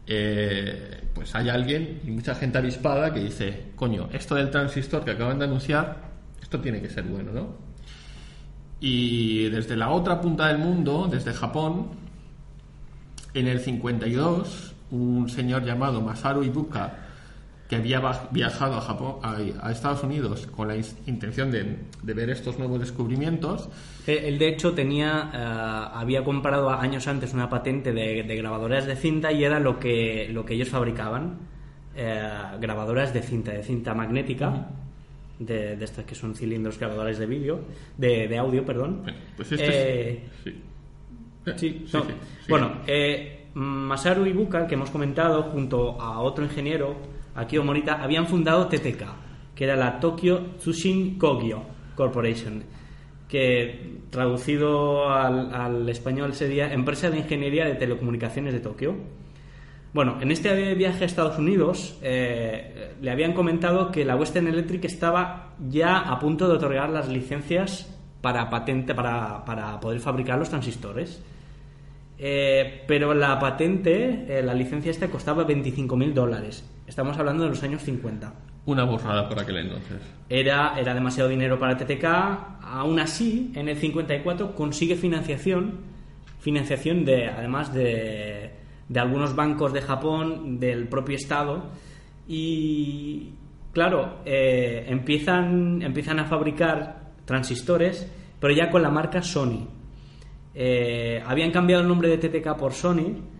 eh, pues hay alguien y mucha gente avispada que dice: Coño, esto del transistor que acaban de anunciar, esto tiene que ser bueno, ¿no? Y desde la otra punta del mundo, desde Japón, en el 52, un señor llamado Masaru Ibuka, que había viajado a, Japón, a, a Estados Unidos con la intención de, de ver estos nuevos descubrimientos, Eh, Él, de hecho, tenía, eh, había comprado años antes una patente de, de grabadoras de cinta y era lo que, lo que ellos fabricaban, eh, grabadoras de cinta, de cinta magnética, de, de estas que son cilindros grabadores de vídeo, de, de audio, perdón. Bueno, pues este Eh, es... Sí. Sí, Sí, no. sí, sí. Bueno, eh, Masaru Ibuka, que hemos comentado, junto a otro ingeniero, Akio Morita, habían fundado TTK, que era la Tokyo Tsushin Kogyo Corporation, que traducido al, al español sería Empresa de Ingeniería de Telecomunicaciones de Tokio. Bueno, en este viaje a Estados Unidos eh, le habían comentado que la Western Electric estaba ya a punto de otorgar las licencias para patente para, para poder fabricar los transistores. Eh, pero la patente, eh, la licencia esta costaba 25.000 dólares. Estamos hablando de los años 50. Una borrada por aquel entonces. Era, era demasiado dinero para TTK. Aún así, en el 54 consigue financiación, financiación de, además de, de algunos bancos de Japón, del propio Estado. Y claro, eh, empiezan, empiezan a fabricar transistores, pero ya con la marca Sony. Eh, habían cambiado el nombre de TTK por Sony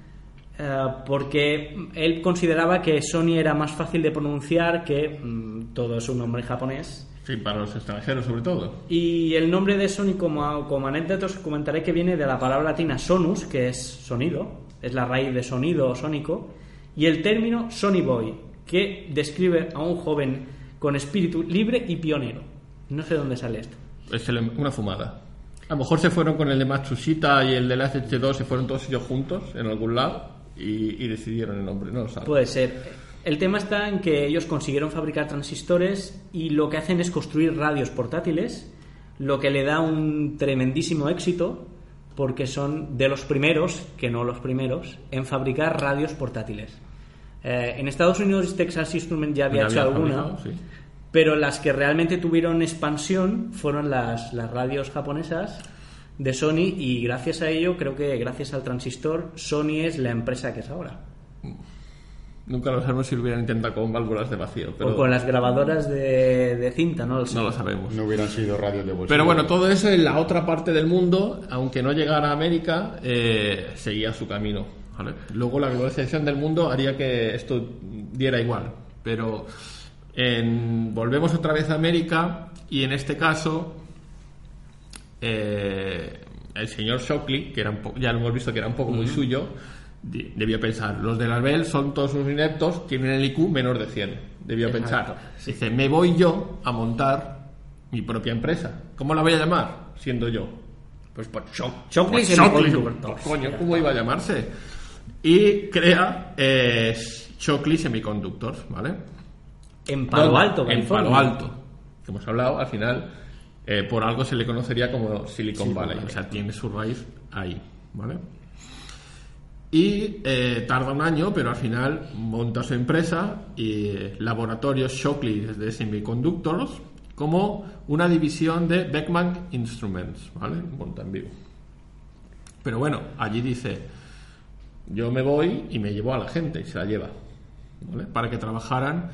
eh, porque él consideraba que Sony era más fácil de pronunciar que mm, todo es un nombre japonés. Sí, para los extranjeros sobre todo. Y el nombre de Sony, como, como anécdota, os comentaré que viene de la palabra latina sonus, que es sonido, es la raíz de sonido o sónico, y el término Sony Boy, que describe a un joven con espíritu libre y pionero. No sé dónde sale esto. Es el- una fumada. A lo mejor se fueron con el de Matsushita y el de la SH2, se fueron todos ellos juntos en algún lado y, y decidieron el nombre, no lo sabes. Puede ser. El tema está en que ellos consiguieron fabricar transistores y lo que hacen es construir radios portátiles, lo que le da un tremendísimo éxito porque son de los primeros, que no los primeros, en fabricar radios portátiles. Eh, en Estados Unidos Texas Instruments ya había Ya hecho había alguna, sí. pero las que realmente tuvieron expansión fueron las, las radios japonesas de Sony y gracias a ello, creo que gracias al transistor, Sony es la empresa que es ahora. Nunca lo sabemos si lo hubieran intentado con válvulas de vacío, pero o con las grabadoras de, de cinta, ¿no? lo no lo sabemos. No hubieran sido radios de bolsillo. Pero bueno, todo eso en la otra parte del mundo, aunque no llegara a América, eh, seguía su camino. ¿vale? Luego la globalización del mundo haría que esto diera igual. Pero en- volvemos otra vez a América y en este caso eh, el señor Shockley, que era un po- ya lo hemos visto que era un poco muy suyo, debió pensar, los de la Bell son todos unos ineptos, tienen el IQ menor de 100. Debió Exacto, pensar. Dice, me voy yo a montar mi propia empresa. ¿Cómo la voy a llamar? Siendo yo. Pues por Shock. Shockley Pues. Pues, coño, ¿cómo iba a llamarse? Y crea eh, Shockley Semiconductors, ¿vale? En Palo ¿Dónde? Alto, En. Palo Alto. Que hemos hablado, al final, eh, por algo se le conocería como Silicon Valley. O sea, tiene su raíz ahí, ¿vale? Y eh, tarda un año, pero al final monta su empresa y eh, Laboratorios Shockley de Semiconductors como una división de Beckman Instruments, ¿vale? Monta en vivo. Pero bueno, allí dice, yo me voy y me llevo a la gente y se la lleva, ¿vale? Para que trabajaran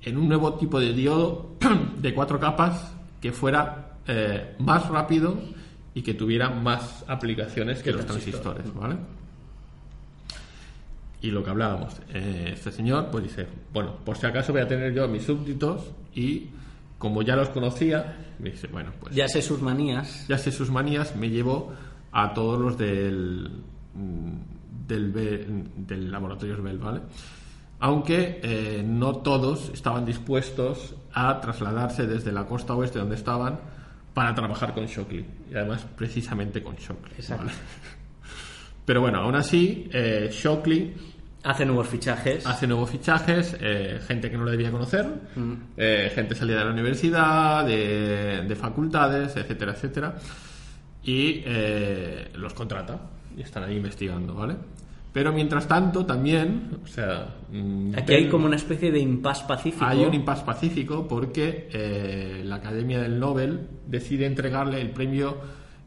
en un nuevo tipo de diodo de cuatro capas que fuera eh, más rápido y que tuviera más aplicaciones que los transistor. transistores, ¿vale? Y lo que hablábamos, eh, este señor pues dice, bueno, por si acaso voy a tener yo mis súbditos y como ya los conocía, me dice, bueno, pues Ya sé sus manías. ya sé sus manías, me llevo a todos los del mm, del, del laboratorio Bell, ¿vale? Aunque eh, no todos estaban dispuestos a trasladarse desde la costa oeste donde estaban para trabajar con Shockley y además precisamente con Shockley. Exacto. ¿vale? Pero bueno, aún así, eh, Shockley Hace nuevos fichajes. hace nuevos fichajes, eh, gente que no lo debía conocer, Mm. eh, gente salida de la universidad, de, de facultades, etcétera, etcétera, y eh, los contrata y están ahí investigando, ¿vale? Pero mientras tanto también, o sea, mm, Aquí hay como una especie de impas pacífico. hay un impasse pacífico porque la Academia del Nobel decide entregarle el premio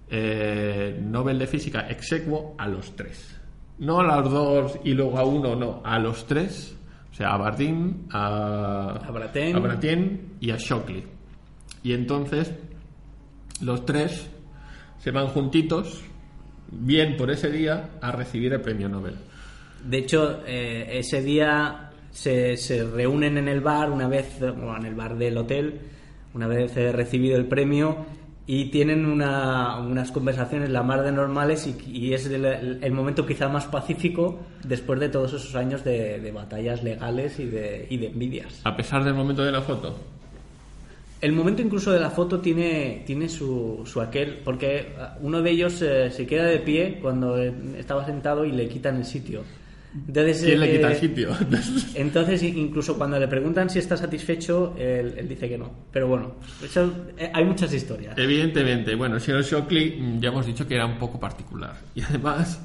eh, Nobel de Física exequo a los tres. No a los dos y luego a uno, no, a los tres. O sea, a Bardeen, a, A a y a Shockley. Y entonces los tres se van juntitos, bien por ese día, a recibir el premio Nobel. De hecho, eh, ese día se, se reúnen en el bar, una vez, o en el bar del hotel, una vez eh, recibido el premio, y tienen una- unas conversaciones la más de normales y, y es el, el momento quizá más pacífico después de todos esos años de, de batallas legales y de, y de envidias. A pesar del momento de la foto. El momento incluso de la foto tiene, tiene su, su aquel, porque ah, uno de ellos eh, se queda de pie cuando eh, estaba sentado y le quitan el sitio. Entonces, ¿Quién le eh, quita el sitio? Entonces, incluso cuando le preguntan si está satisfecho, él, él dice que no. Pero bueno, eso, eh, hay muchas historias. Evidentemente, bueno, el señor Shockley mm, ya hemos dicho que era un poco particular. Y además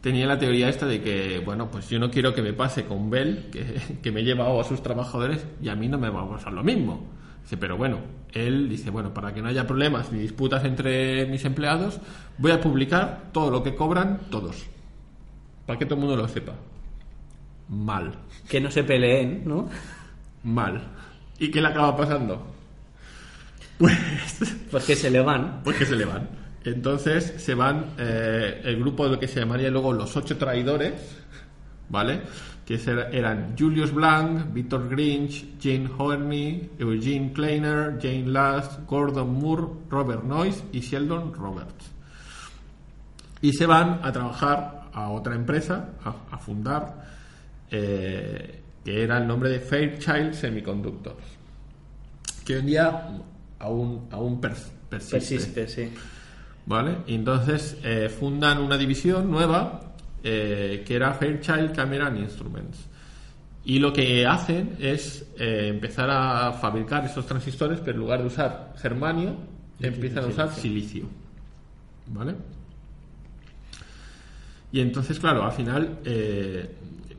tenía la teoría esta de que, bueno, pues yo no quiero que me pase con Bell, que, que me lleva a sus trabajadores, y a mí no me va a pasar lo mismo. Dice, pero bueno, él dice, bueno, para que no haya problemas ni disputas entre mis empleados, voy a publicar todo lo que cobran todos. Para que todo el mundo lo sepa. Mal. Que no se peleen, ¿no? Mal. ¿Y qué le acaba pasando? Pues Porque se le van. pues que se le van. Entonces se van eh, el grupo de lo que se llamaría luego los ocho traidores, ¿vale? Que eran Julius Blanc, Victor Grinch, Jane Horney, Eugene Kleiner, Jane Last, Gordon Moore, Robert Noyce y Sheldon Roberts. Y se van a trabajar a otra empresa, a, a fundar, eh, que era el nombre de Fairchild Semiconductors, que hoy en día aún, aún pers- Persiste, sí. ¿Vale? Y entonces eh, fundan una división nueva eh, que era Fairchild Camera and Instruments. Y lo que hacen es eh, empezar a fabricar estos transistores, pero en lugar de usar germanio, empiezan a usar silicio. ¿Vale? Y entonces, claro, al final, eh,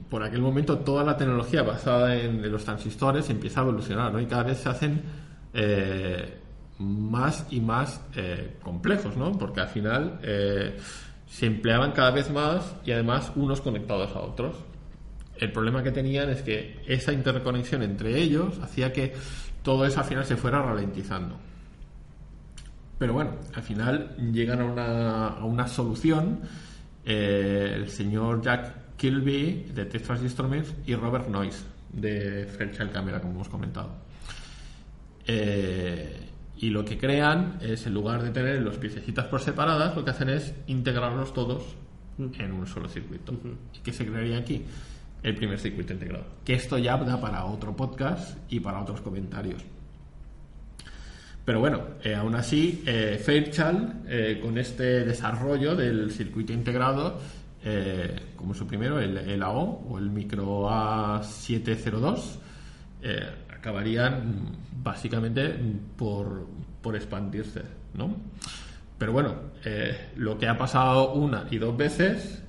por aquel momento, toda la tecnología basada en, los transistores empieza a evolucionar, ¿no? Y cada vez se hacen eh, más y más eh, complejos, ¿no? Porque al final se empleaban cada vez más y además unos conectados a otros. El problema que tenían es que esa interconexión entre ellos hacía que todo eso al final se fuera ralentizando. Pero bueno, al final llegan a una, a una solución eh, el señor Jack Kilby de Texas Instruments y Robert Noyce de Fairchild Camera, como hemos comentado. Eh, y lo que crean es, en lugar de tener los piececitas por separadas, lo que hacen es integrarlos todos en un solo circuito. ¿Y qué se crearía aquí? El primer circuito integrado. Que esto ya da para otro podcast y para otros comentarios. Pero bueno, eh, aún así, eh, Fairchild, eh, con este desarrollo del circuito integrado, eh, como su primero, el, el, AO o el micro A702, acabarían básicamente por, por expandirse, ¿no? Pero bueno, lo que ha pasado una y dos veces,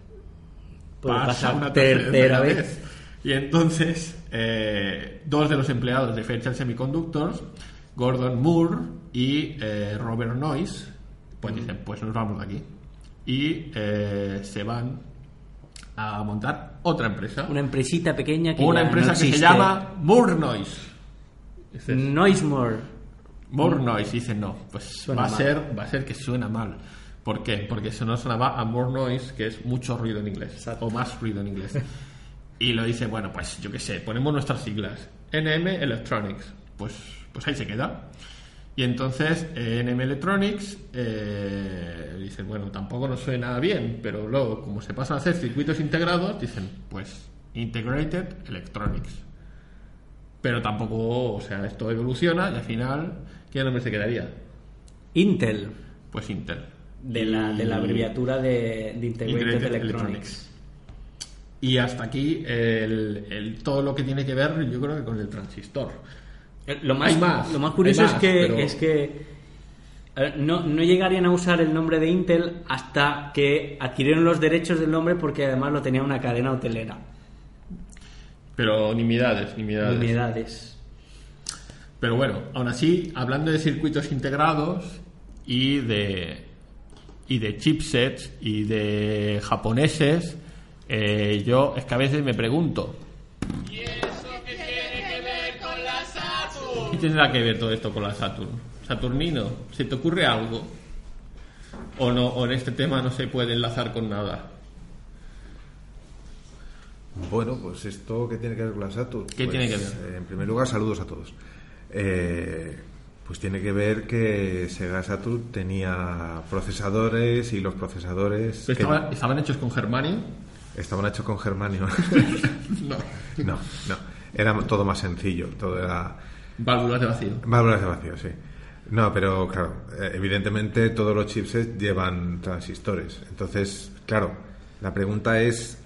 Puede pasa una tercera tercera vez. vez. Y entonces, dos de los empleados de Fairchild Semiconductors Gordon Moore y eh, Robert Noyce, pues dicen, pues nos vamos de aquí. Y eh, se van a montar otra empresa. Una empresita pequeña que Una ya empresa no que se llama Moore Noise. Dices, Noisemore. Moore Noise. Dicen, no, pues Suena va a, mal. ser, va a ser que suena mal. ¿Por qué? Porque eso no sonaba a More Noise, que es mucho ruido en inglés. Exacto. O más ruido en inglés. y lo dice, bueno, pues yo qué sé, ponemos nuestras siglas. NM Electronics. Pues, pues ahí se queda. Y entonces eh, NM Electronics eh, dicen, bueno, tampoco nos suena bien, pero luego, como se pasan a hacer circuitos integrados, dicen, pues Integrated Electronics. Pero tampoco, o sea, esto evoluciona y al final, ¿qué nombre se quedaría? Intel. Pues Intel. De la, de la abreviatura de, de Integrated, Integrated Electronics. Y hasta aquí el, el- todo lo que tiene que ver, yo creo que con el transistor. Eh, Lo más, lo más curioso es que, pero- es que no, no llegarían a usar el nombre de Intel hasta que adquirieron los derechos del nombre porque además lo tenía una cadena hotelera. Pero nimiedades, nimiedades. Unidades. Pero bueno, aún así, hablando de circuitos integrados y de, y de chipsets y de japoneses, eh, yo es que a veces me pregunto. ¿Qué tendrá que ver todo esto con la Saturn? Saturnino, ¿se te ocurre algo? ¿O, no, o en este tema no se puede enlazar con nada? Bueno, pues esto que tiene que ver con la Saturn. ¿Qué Pues, tiene que ver? eh, en primer lugar, saludos a todos. Eh, pues tiene que ver que Sega Saturn tenía procesadores y los procesadores ¿Estaban, estaban hechos con germanio? estaban hechos con germanio. No. no, no. Era todo más sencillo. Todo era Válvulas de vacío. válvulas de vacío, sí. No, pero claro, eh, evidentemente todos los chipsets llevan transistores. Entonces, claro, la pregunta es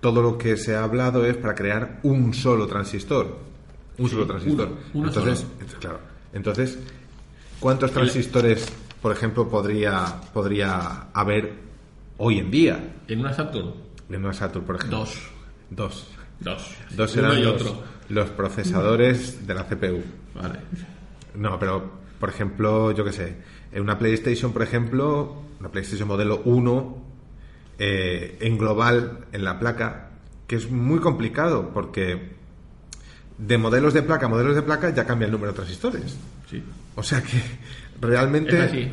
todo lo que se ha hablado es para crear un solo transistor. Un solo transistor. uno, uno entonces, solo. entonces, claro. Entonces, ¿cuántos transistores, por ejemplo, podría, podría haber hoy en día En una Saturn, en una Saturn, por ejemplo? dos. Dos. Dos. Dos Uno y otro. Los procesadores de la CPU. Vale. No, pero, por ejemplo, yo qué sé, en una PlayStation, por ejemplo, una PlayStation modelo 1, eh, en global, en la placa, que es muy complicado, porque de modelos de placa a modelos de placa ya cambia el número de transistores. Sí. O sea que realmente... Es así.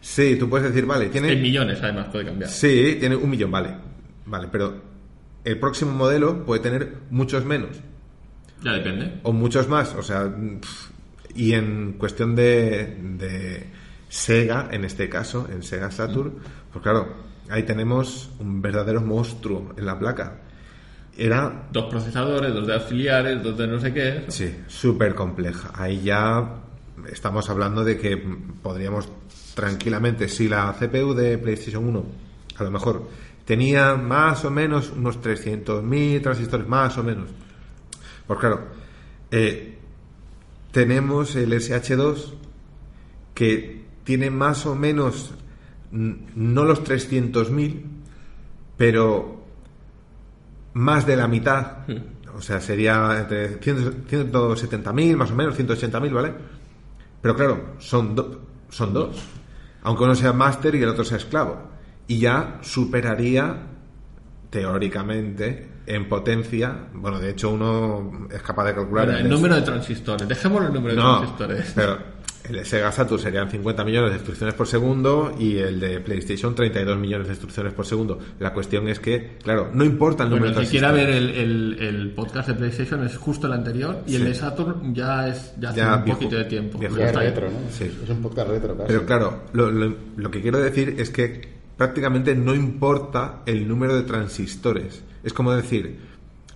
Sí, tú puedes decir, vale, tiene... En millones, además, puede cambiar. Sí, tiene un millón, vale. Vale, pero el próximo modelo puede tener muchos menos. Ya depende. o muchos más. O sea, y en cuestión de, de Sega, en este caso, en Sega Saturn, pues claro, ahí tenemos un verdadero monstruo en la placa. Era, Dos procesadores, dos de auxiliares, dos de no sé qué. sí, súper compleja. Ahí ya estamos hablando de que podríamos tranquilamente, si la CPU de PlayStation 1 a lo mejor tenía más o menos unos 300.000 transistores, más o menos. Pues claro, eh, tenemos el SH2 que tiene más o menos, no los 300.000, pero más de la mitad. O sea, sería entre 100 170.000, más o menos, 180.000, ¿vale? Pero claro, son, do- son dos. Aunque uno sea máster y el otro sea esclavo. Y ya superaría, teóricamente, en potencia. Bueno, de hecho, uno es capaz de calcular. Bueno, el el- número de transistores. Dejémoslo el número de no, transistores. pero el Sega Saturn serían 50 millones de instrucciones por segundo y el de PlayStation 32 millones de instrucciones por segundo. La cuestión es que, claro, no importa el número Bueno, de si quiera ver el, el- el podcast de PlayStation es justo el anterior y el de Saturn ya es ya hace Ya un viejo- poquito de tiempo. viejo. Ya es retro, ¿no? Sí. Es un podcast retro, casi. Pero claro, lo, lo- lo que quiero decir es que prácticamente no importa el número de transistores. Es como decir,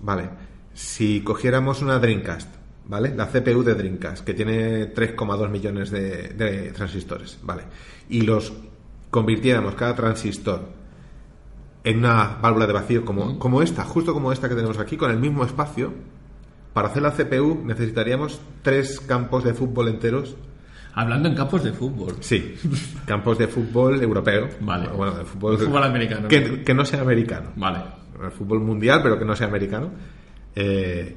vale, si cogiéramos una Dreamcast, ¿vale? La CPU de Dreamcast, que tiene 3,2 millones de, de transistores, ¿vale? Y los convirtiéramos cada transistor en una válvula de vacío como, como esta, justo como esta que tenemos aquí, con el mismo espacio, para hacer la CPU necesitaríamos tres campos de fútbol enteros Hablando en campos de fútbol. Sí, campos de fútbol europeo. Vale. Bueno, de fútbol, Fútbol americano. Que, que no sea americano. Vale. El fútbol mundial, pero que no sea americano. Eh,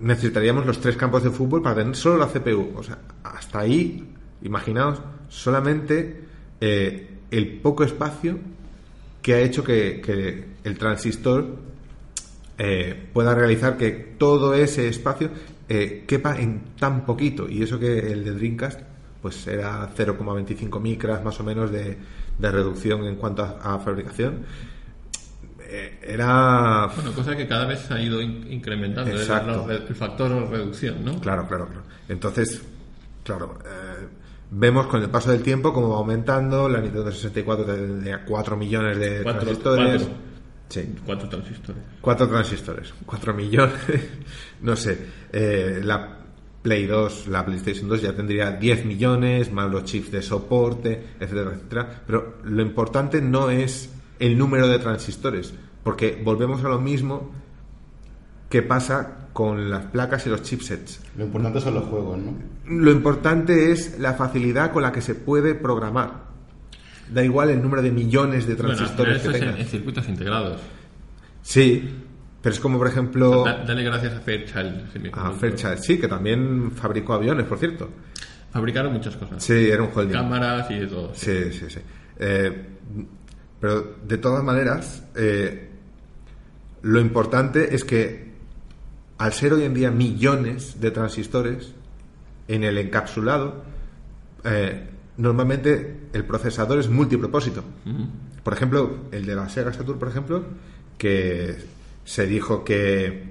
necesitaríamos los tres campos de fútbol para tener solo la CPU. O sea, hasta ahí, imaginaos, solamente eh, el poco espacio que ha hecho que, que el transistor eh, pueda realizar que todo ese espacio eh, quepa en tan poquito. Y eso que el de Dreamcast pues era 0,25 micras más o menos de, de reducción en cuanto a, a fabricación. Eh, era... Bueno, cosa que cada vez se ha ido in- incrementando el, el factor de reducción, ¿no? Claro, claro, claro. Entonces, claro, eh, vemos con el paso del tiempo cómo va aumentando. La Nintendo 64 tenía 4 millones de Cuatro- transistores. cuatro. Sí, Cuatro transistores. Cuatro transistores, cuatro millones, no sé. Eh, la Play 2, la PlayStation 2 ya tendría 10 millones, más los chips de soporte, etcétera, etcétera. Pero lo importante no es el número de transistores, porque volvemos a lo mismo que pasa con las placas y los chipsets. Lo importante son los juegos, ¿no? Lo importante es la facilidad con la que se puede programar. Da igual el número de millones de transistores que en, tengas. en circuitos integrados. Sí, pero es como por ejemplo... Da- dale gracias a Fairchild. A. Fairchild, sí, que también fabricó aviones, por cierto. Fabricaron muchas cosas. Sí, era un holding. Cámaras y de todo. Sí, sí, sí. Eh, pero de todas maneras, eh, lo importante es que al ser hoy en día millones de transistores en el encapsulado, eh, normalmente el procesador es multipropósito. Por ejemplo, el de la Sega Saturn, por ejemplo, que se dijo que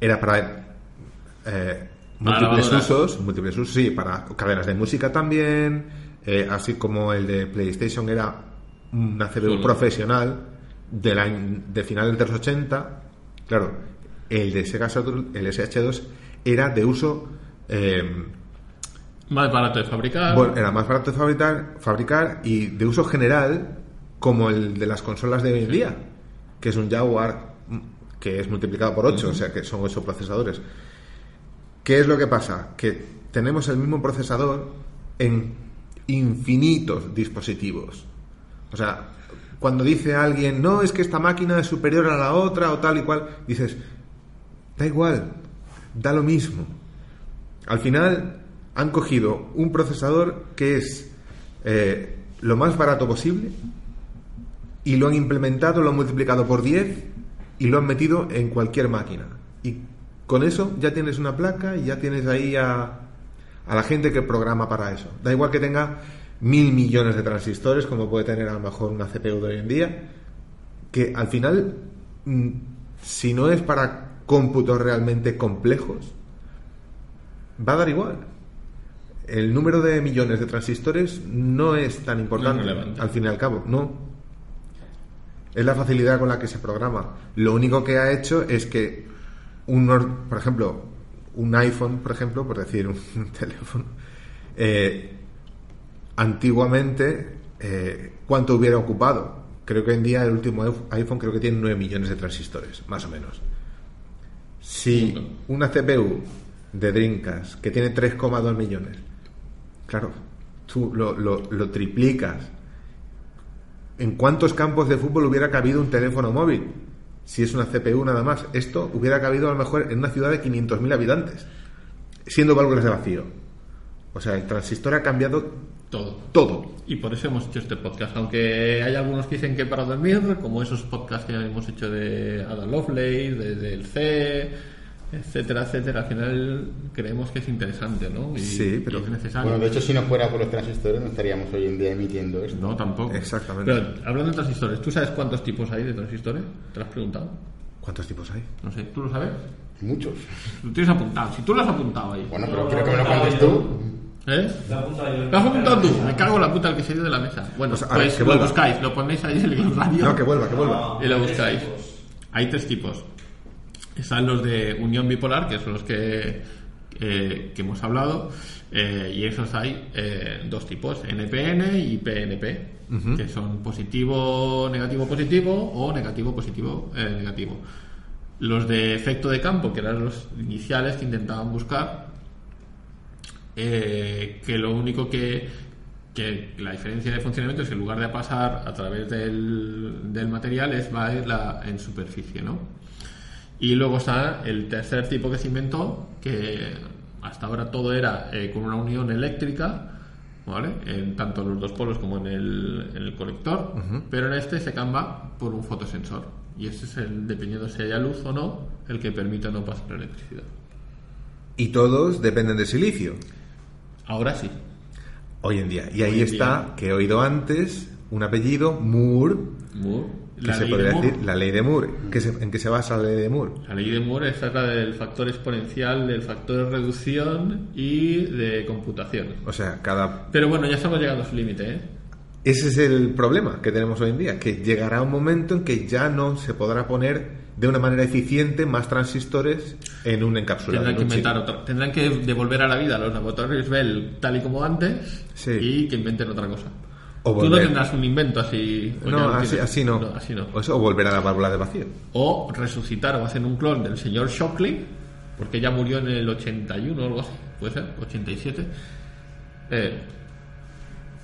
era para eh, múltiples usos, múltiples usos, sí, para cadenas de música también, eh, así como el de PlayStation era una CPU Solo. profesional de, la, de finales de los 80, claro, el de Sega Saturn, el SH2, era de uso... eh, Más barato de fabricar. bueno, era más barato de fabricar, fabricar y de uso general como el de las consolas de hoy en día, que es un Jaguar mm, que es multiplicado por 8, o sea que son 8 procesadores. ¿Qué es lo que pasa? Que tenemos el mismo procesador en infinitos dispositivos. O sea, cuando dice alguien, no, es que esta máquina es superior a la otra o tal y cual, dices, da igual, da lo mismo. Al final han cogido un procesador que es eh, lo más barato posible y lo han implementado, lo han multiplicado por 10 y lo han metido en cualquier máquina. Y con eso ya tienes una placa y ya tienes ahí a, a la gente que programa para eso. Da igual que tenga mil millones de transistores, como puede tener a lo mejor una CPU de hoy en día, que al final, mm, si no es para cómputos realmente complejos, va a dar igual. El número de millones de transistores no es tan importante, al fin y al cabo, no. Es la facilidad con la que se programa. Lo único que ha hecho es que, un, or- por ejemplo, un iPhone, por ejemplo, por decir un, teléfono, eh, antiguamente, eh, ¿cuánto hubiera ocupado? creo que hoy en día el último iPhone creo que tiene 9 millones de transistores, más o menos. Si una CPU de Dreamcast que tiene 3,2 millones, claro, tú lo, lo, lo triplicas. ¿En cuántos campos de fútbol hubiera cabido un teléfono móvil? Si es una CPU nada más. Esto hubiera cabido a lo mejor en una ciudad de 500.000 habitantes, siendo válvulas de vacío. O sea, el transistor ha cambiado Todo. todo. Y por eso hemos hecho este podcast. Aunque hay algunos que dicen que para dormir, como esos podcasts que hemos hecho de Ada Lovelace, de, del C, etcétera, etcétera, al final creemos que es interesante, ¿no? Y, Sí, pero- y es necesario. Bueno, de hecho, si no fuera por los transistores, no estaríamos hoy en día emitiendo esto. No, tampoco. Exactamente. Pero hablando de transistores, ¿tú sabes cuántos tipos hay de transistores? ¿Te lo has preguntado? ¿Cuántos tipos hay? No sé, ¿tú lo sabes? Muchos. Lo tienes apuntado. Si tú lo has apuntado ahí. Bueno, pero quiero que me lo cuentes tú. ¿Eh? La. ¿Lo has apuntado tú? Me cago en la puta al que se ha ido de la mesa. Bueno, Pues, pues, ver, que lo vuelva. buscáis, lo ponéis ahí en el glosario. No, que vuelva, que vuelva. y lo buscáis. Hay tres tipos. Están los de unión bipolar, que son los que, eh, que hemos hablado, eh, y esos hay eh, dos tipos, NPN y PNP, que son positivo, negativo, positivo o negativo, positivo, negativo. Los de efecto de campo, que eran los iniciales que intentaban buscar, que lo único que, que la diferencia de funcionamiento es que en lugar de pasar a través del, del material es va a ir la, en superficie, ¿no? Y luego está el tercer tipo que se inventó, que hasta ahora todo era eh, con una unión eléctrica, ¿vale? En tanto los dos polos como en el, en el conector, pero en este se cambia por un fotosensor. Y este es el, dependiendo si haya luz o no, el que permite no pasar electricidad. Y todos dependen de silicio. Ahora sí. Hoy en día. Y ahí está, día. que he oído antes, un apellido, Moore, Moore, la se ley podría de Moore. decir la ley de Moore. ¿Qué se- ¿En qué se basa la ley de Moore? La ley de Moore es la del factor exponencial, del factor de reducción y de computación. O sea, cada... Pero bueno, ya estamos llegando a su límite, ¿eh? Ese es el problema que tenemos hoy en día, que llegará un momento en que ya no se podrá poner de una manera eficiente más transistores en un encapsulado. Tendrán que en inventar. Tendrán que devolver a la vida los laboratorios Bell tal y como antes Sí. y que inventen otra cosa. O Tú no tendrás un invento así. No, así, tienes. así no. así no. O, eso, o volver a la válvula de vacío. O resucitar o hacer un clon del señor Shockley, porque ya murió en el 81 o algo así, puede ser, 87. Eh,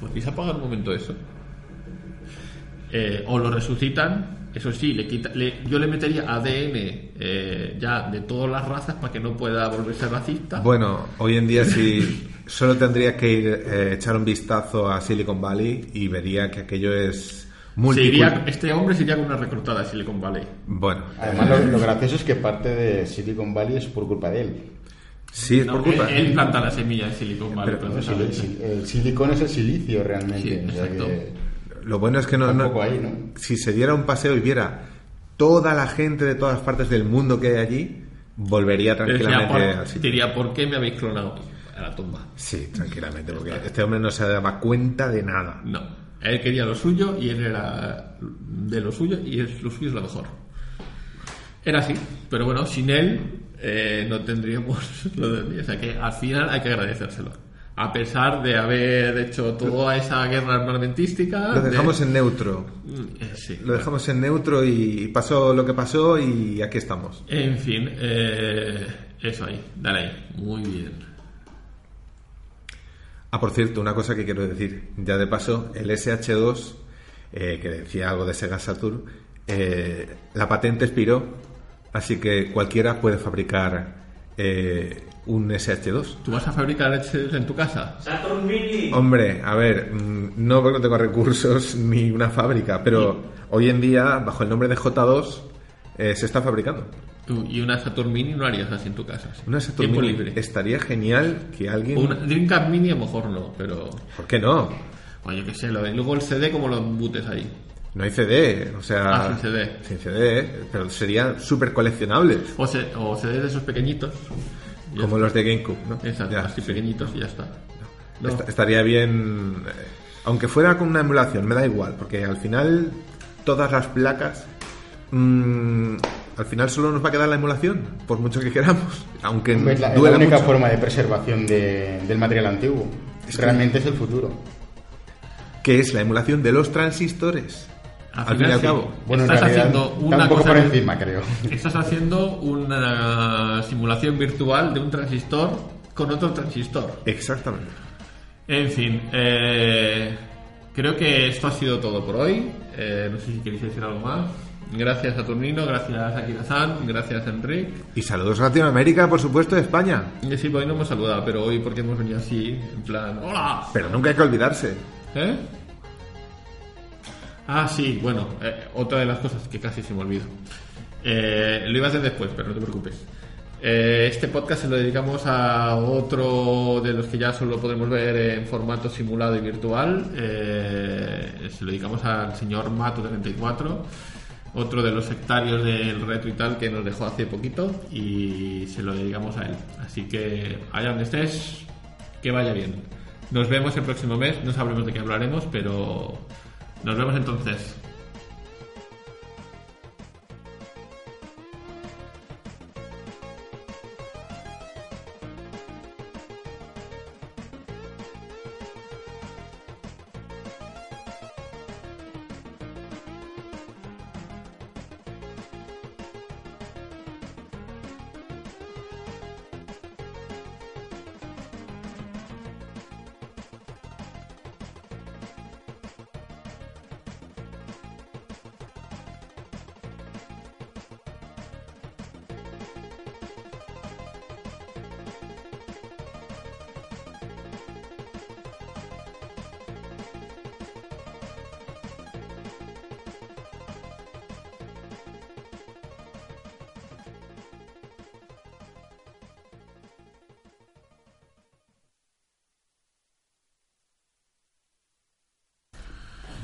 ¿Podéis apagar un momento eso? Eh, o lo resucitan, eso sí, le quita, le- yo le metería ADN eh, ya de todas las razas para que no pueda volverse racista. Bueno, hoy en día sí, solo tendría que ir eh, echar un vistazo a Silicon Valley y vería que aquello es iría- este hombre se iría con una reclutada de Silicon Valley. Bueno, Además, lo, lo gracioso es que parte de Silicon Valley es por culpa de él. sí es No, por culpa. Él, él planta la semilla de Silicon Valley, Pero- El, sil- precisamente. el silicón es el silicio realmente. Sí, o sea exacto. que Lo bueno es que no, ahí, ¿no? si se diera un paseo y viera toda la gente de todas partes del mundo que hay allí, volvería Pero tranquilamente por- diría, ¿por qué me habéis clonado? La tumba. Sí, tranquilamente, porque este hombre no se daba cuenta de nada. No. Él quería lo suyo y él era de lo suyo y es- lo suyo es lo mejor. Era así, pero bueno, sin él eh, no tendríamos lo de. O sea que al final hay que agradecérselo. A pesar de haber hecho toda esa guerra armamentística. Lo de- dejamos en neutro. Mm, eh, sí. Lo dejamos en neutro y pasó lo que pasó y aquí estamos. En fin, eh, eso ahí, dale ahí. Muy bien. Ah, por cierto, una cosa que quiero decir. Ya de paso, el SH2, eh, que decía algo de Sega Saturn, eh, la patente expiró, así que cualquiera puede fabricar eh, un SH2. ¿Tú vas a fabricar HDs en tu casa? Saturn Mini. Hombre, a ver, mm, no porque no tengo recursos ni una fábrica, pero hoy en día, bajo el nombre de J2, eh, se está fabricando. Tú, y una Saturn Mini no harías así en tu casa. Una Saturn Mini. libre. Estaría genial que alguien... Una Dreamcast Mini a lo mejor no, pero... ¿Por qué no? Oye, yo qué sé, lo de- luego el CD como lo embutes ahí. No hay CD, o sea... Ah, sin CD. Sin CD, pero serían súper coleccionables, O, C- o CD de esos pequeñitos. Como los de GameCube, ¿no? Exacto, Ya, así sí. pequeñitos y ya está. No. Estaría bien, eh, aunque fuera con una emulación, me da igual, porque al final todas las placas, mm, al final solo nos va a quedar la emulación, por mucho que queramos, aunque Es la, es la única mucho. forma de preservación de- del material antiguo. Realmente es el futuro. que es la emulación de los transistores. Al al fin y final al sí. cabo. Bueno, en Estás realidad haciendo una un poco cosa por que- encima, creo. Estás haciendo una simulación virtual de un transistor con otro transistor. Exactamente. En fin, eh, creo que esto ha sido todo por hoy. Eh, no sé si queréis decir algo más. Gracias a Turnino, gracias a Akira-san, gracias a Enric. Y saludos a Latinoamérica, por supuesto, de España. Y sí, hoy no hemos saludado, pero hoy porque hemos venido así, en plan, ¡Hola! Pero nunca hay que olvidarse. ¿Eh? Ah, sí, bueno, eh, otra de las cosas que casi se me olvidó. Eh, lo iba a hacer después, pero no te preocupes. Eh, este podcast se lo dedicamos a otro de los que ya solo podemos ver en formato simulado y virtual. Eh, se lo dedicamos al señor Mato34, otro de los sectarios del retro y tal que nos dejó hace poquito y se lo dedicamos a él. Así que allá donde estés, que vaya bien. Nos vemos el próximo mes, no sabremos de qué hablaremos, pero nos vemos entonces.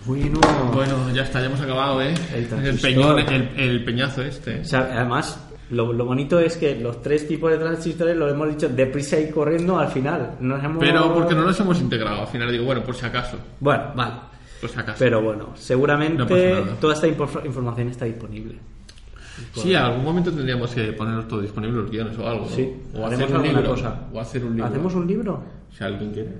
Bueno, Bueno, ya está, ya hemos acabado, ¿eh? El peñón, el, el peñazo este. o sea, además, lo, lo bonito es que los tres tipos de transistores lo hemos dicho deprisa y corriendo al final. Nos hemos... Pero porque no nos hemos integrado, al final digo, bueno, por si acaso. Bueno, vale. Por si acaso. Pero bueno, No seguramente toda esta infor- información está disponible. Sí, a algún momento tendríamos que ponernos todo disponible los guiones o algo. ¿no? Sí, O haremos hacer un libro. cosa. O hacer un libro. ¿Hacemos un libro? Si alguien quiere.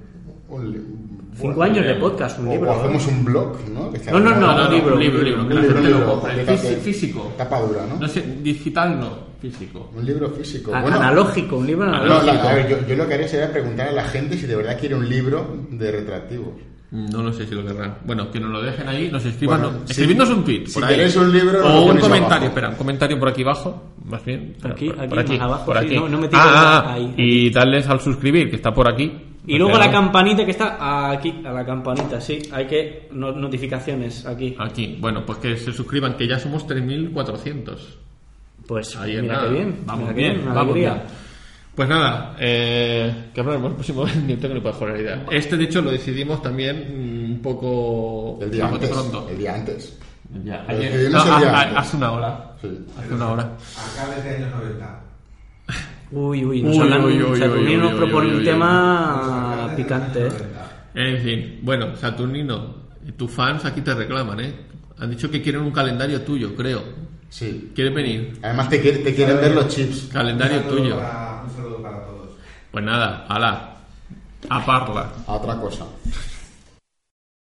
Cinco bueno, años de podcast, un o- libro. O hacemos un blog, ¿no? Que No, no, no, No, no, libro, un libro, libro, que la libro, gente lo compre. Físico. Tapa dura, ¿no? No sé, digital no, físico. Un libro físico. Bueno, analógico, un libro no, analógico. la- a ver, yo, yo lo que haría sería preguntar a la gente si de verdad quiere un libro de retractivos. No lo sé si lo querrán. Bueno, que nos lo dejen ahí, nos escriban. Bueno, no- si- escribidnos un tweet. si por ahí. queréis un libro, lo O un comentario, abajo. espera, un comentario por aquí abajo. Más bien. espera, Aquí, por, aquí, por aquí, más abajo, por sí, aquí. no- no me ah, ah, ahí, y darles al suscribir, que está por aquí. Y luego la campanita que está aquí, a la campanita, sí. Hay que. no- notificaciones aquí. Aquí, bueno, pues que se suscriban, que ya somos 3.400. Pues Ahí mira nada. qué bien. Vamos bien, una vamos alegría. bien. Pues nada, eh, que hablaremos el próximo ni tengo ni para jugar la idea. Este, de hecho, lo decidimos también mm, un poco El día antes. pronto. El día antes. Ayer- no, el día ha- antes. hace una hora. Sí. Hace una hora. Acá desde años 90. Uy, uy, nos Uy, hablan- uy, uy, Saturnino uy, nos uy, propone uy, un uy, tema picante. ¿eh? En fin, bueno, Saturnino, tus fans aquí te reclaman, ¿eh? Han dicho que quieren un calendario tuyo, creo. Sí. ¿Quieres venir? Además te, te quieren ver los chips. Calendario tuyo. para- un saludo para todos. Pues nada, ala. A parla. A otra cosa.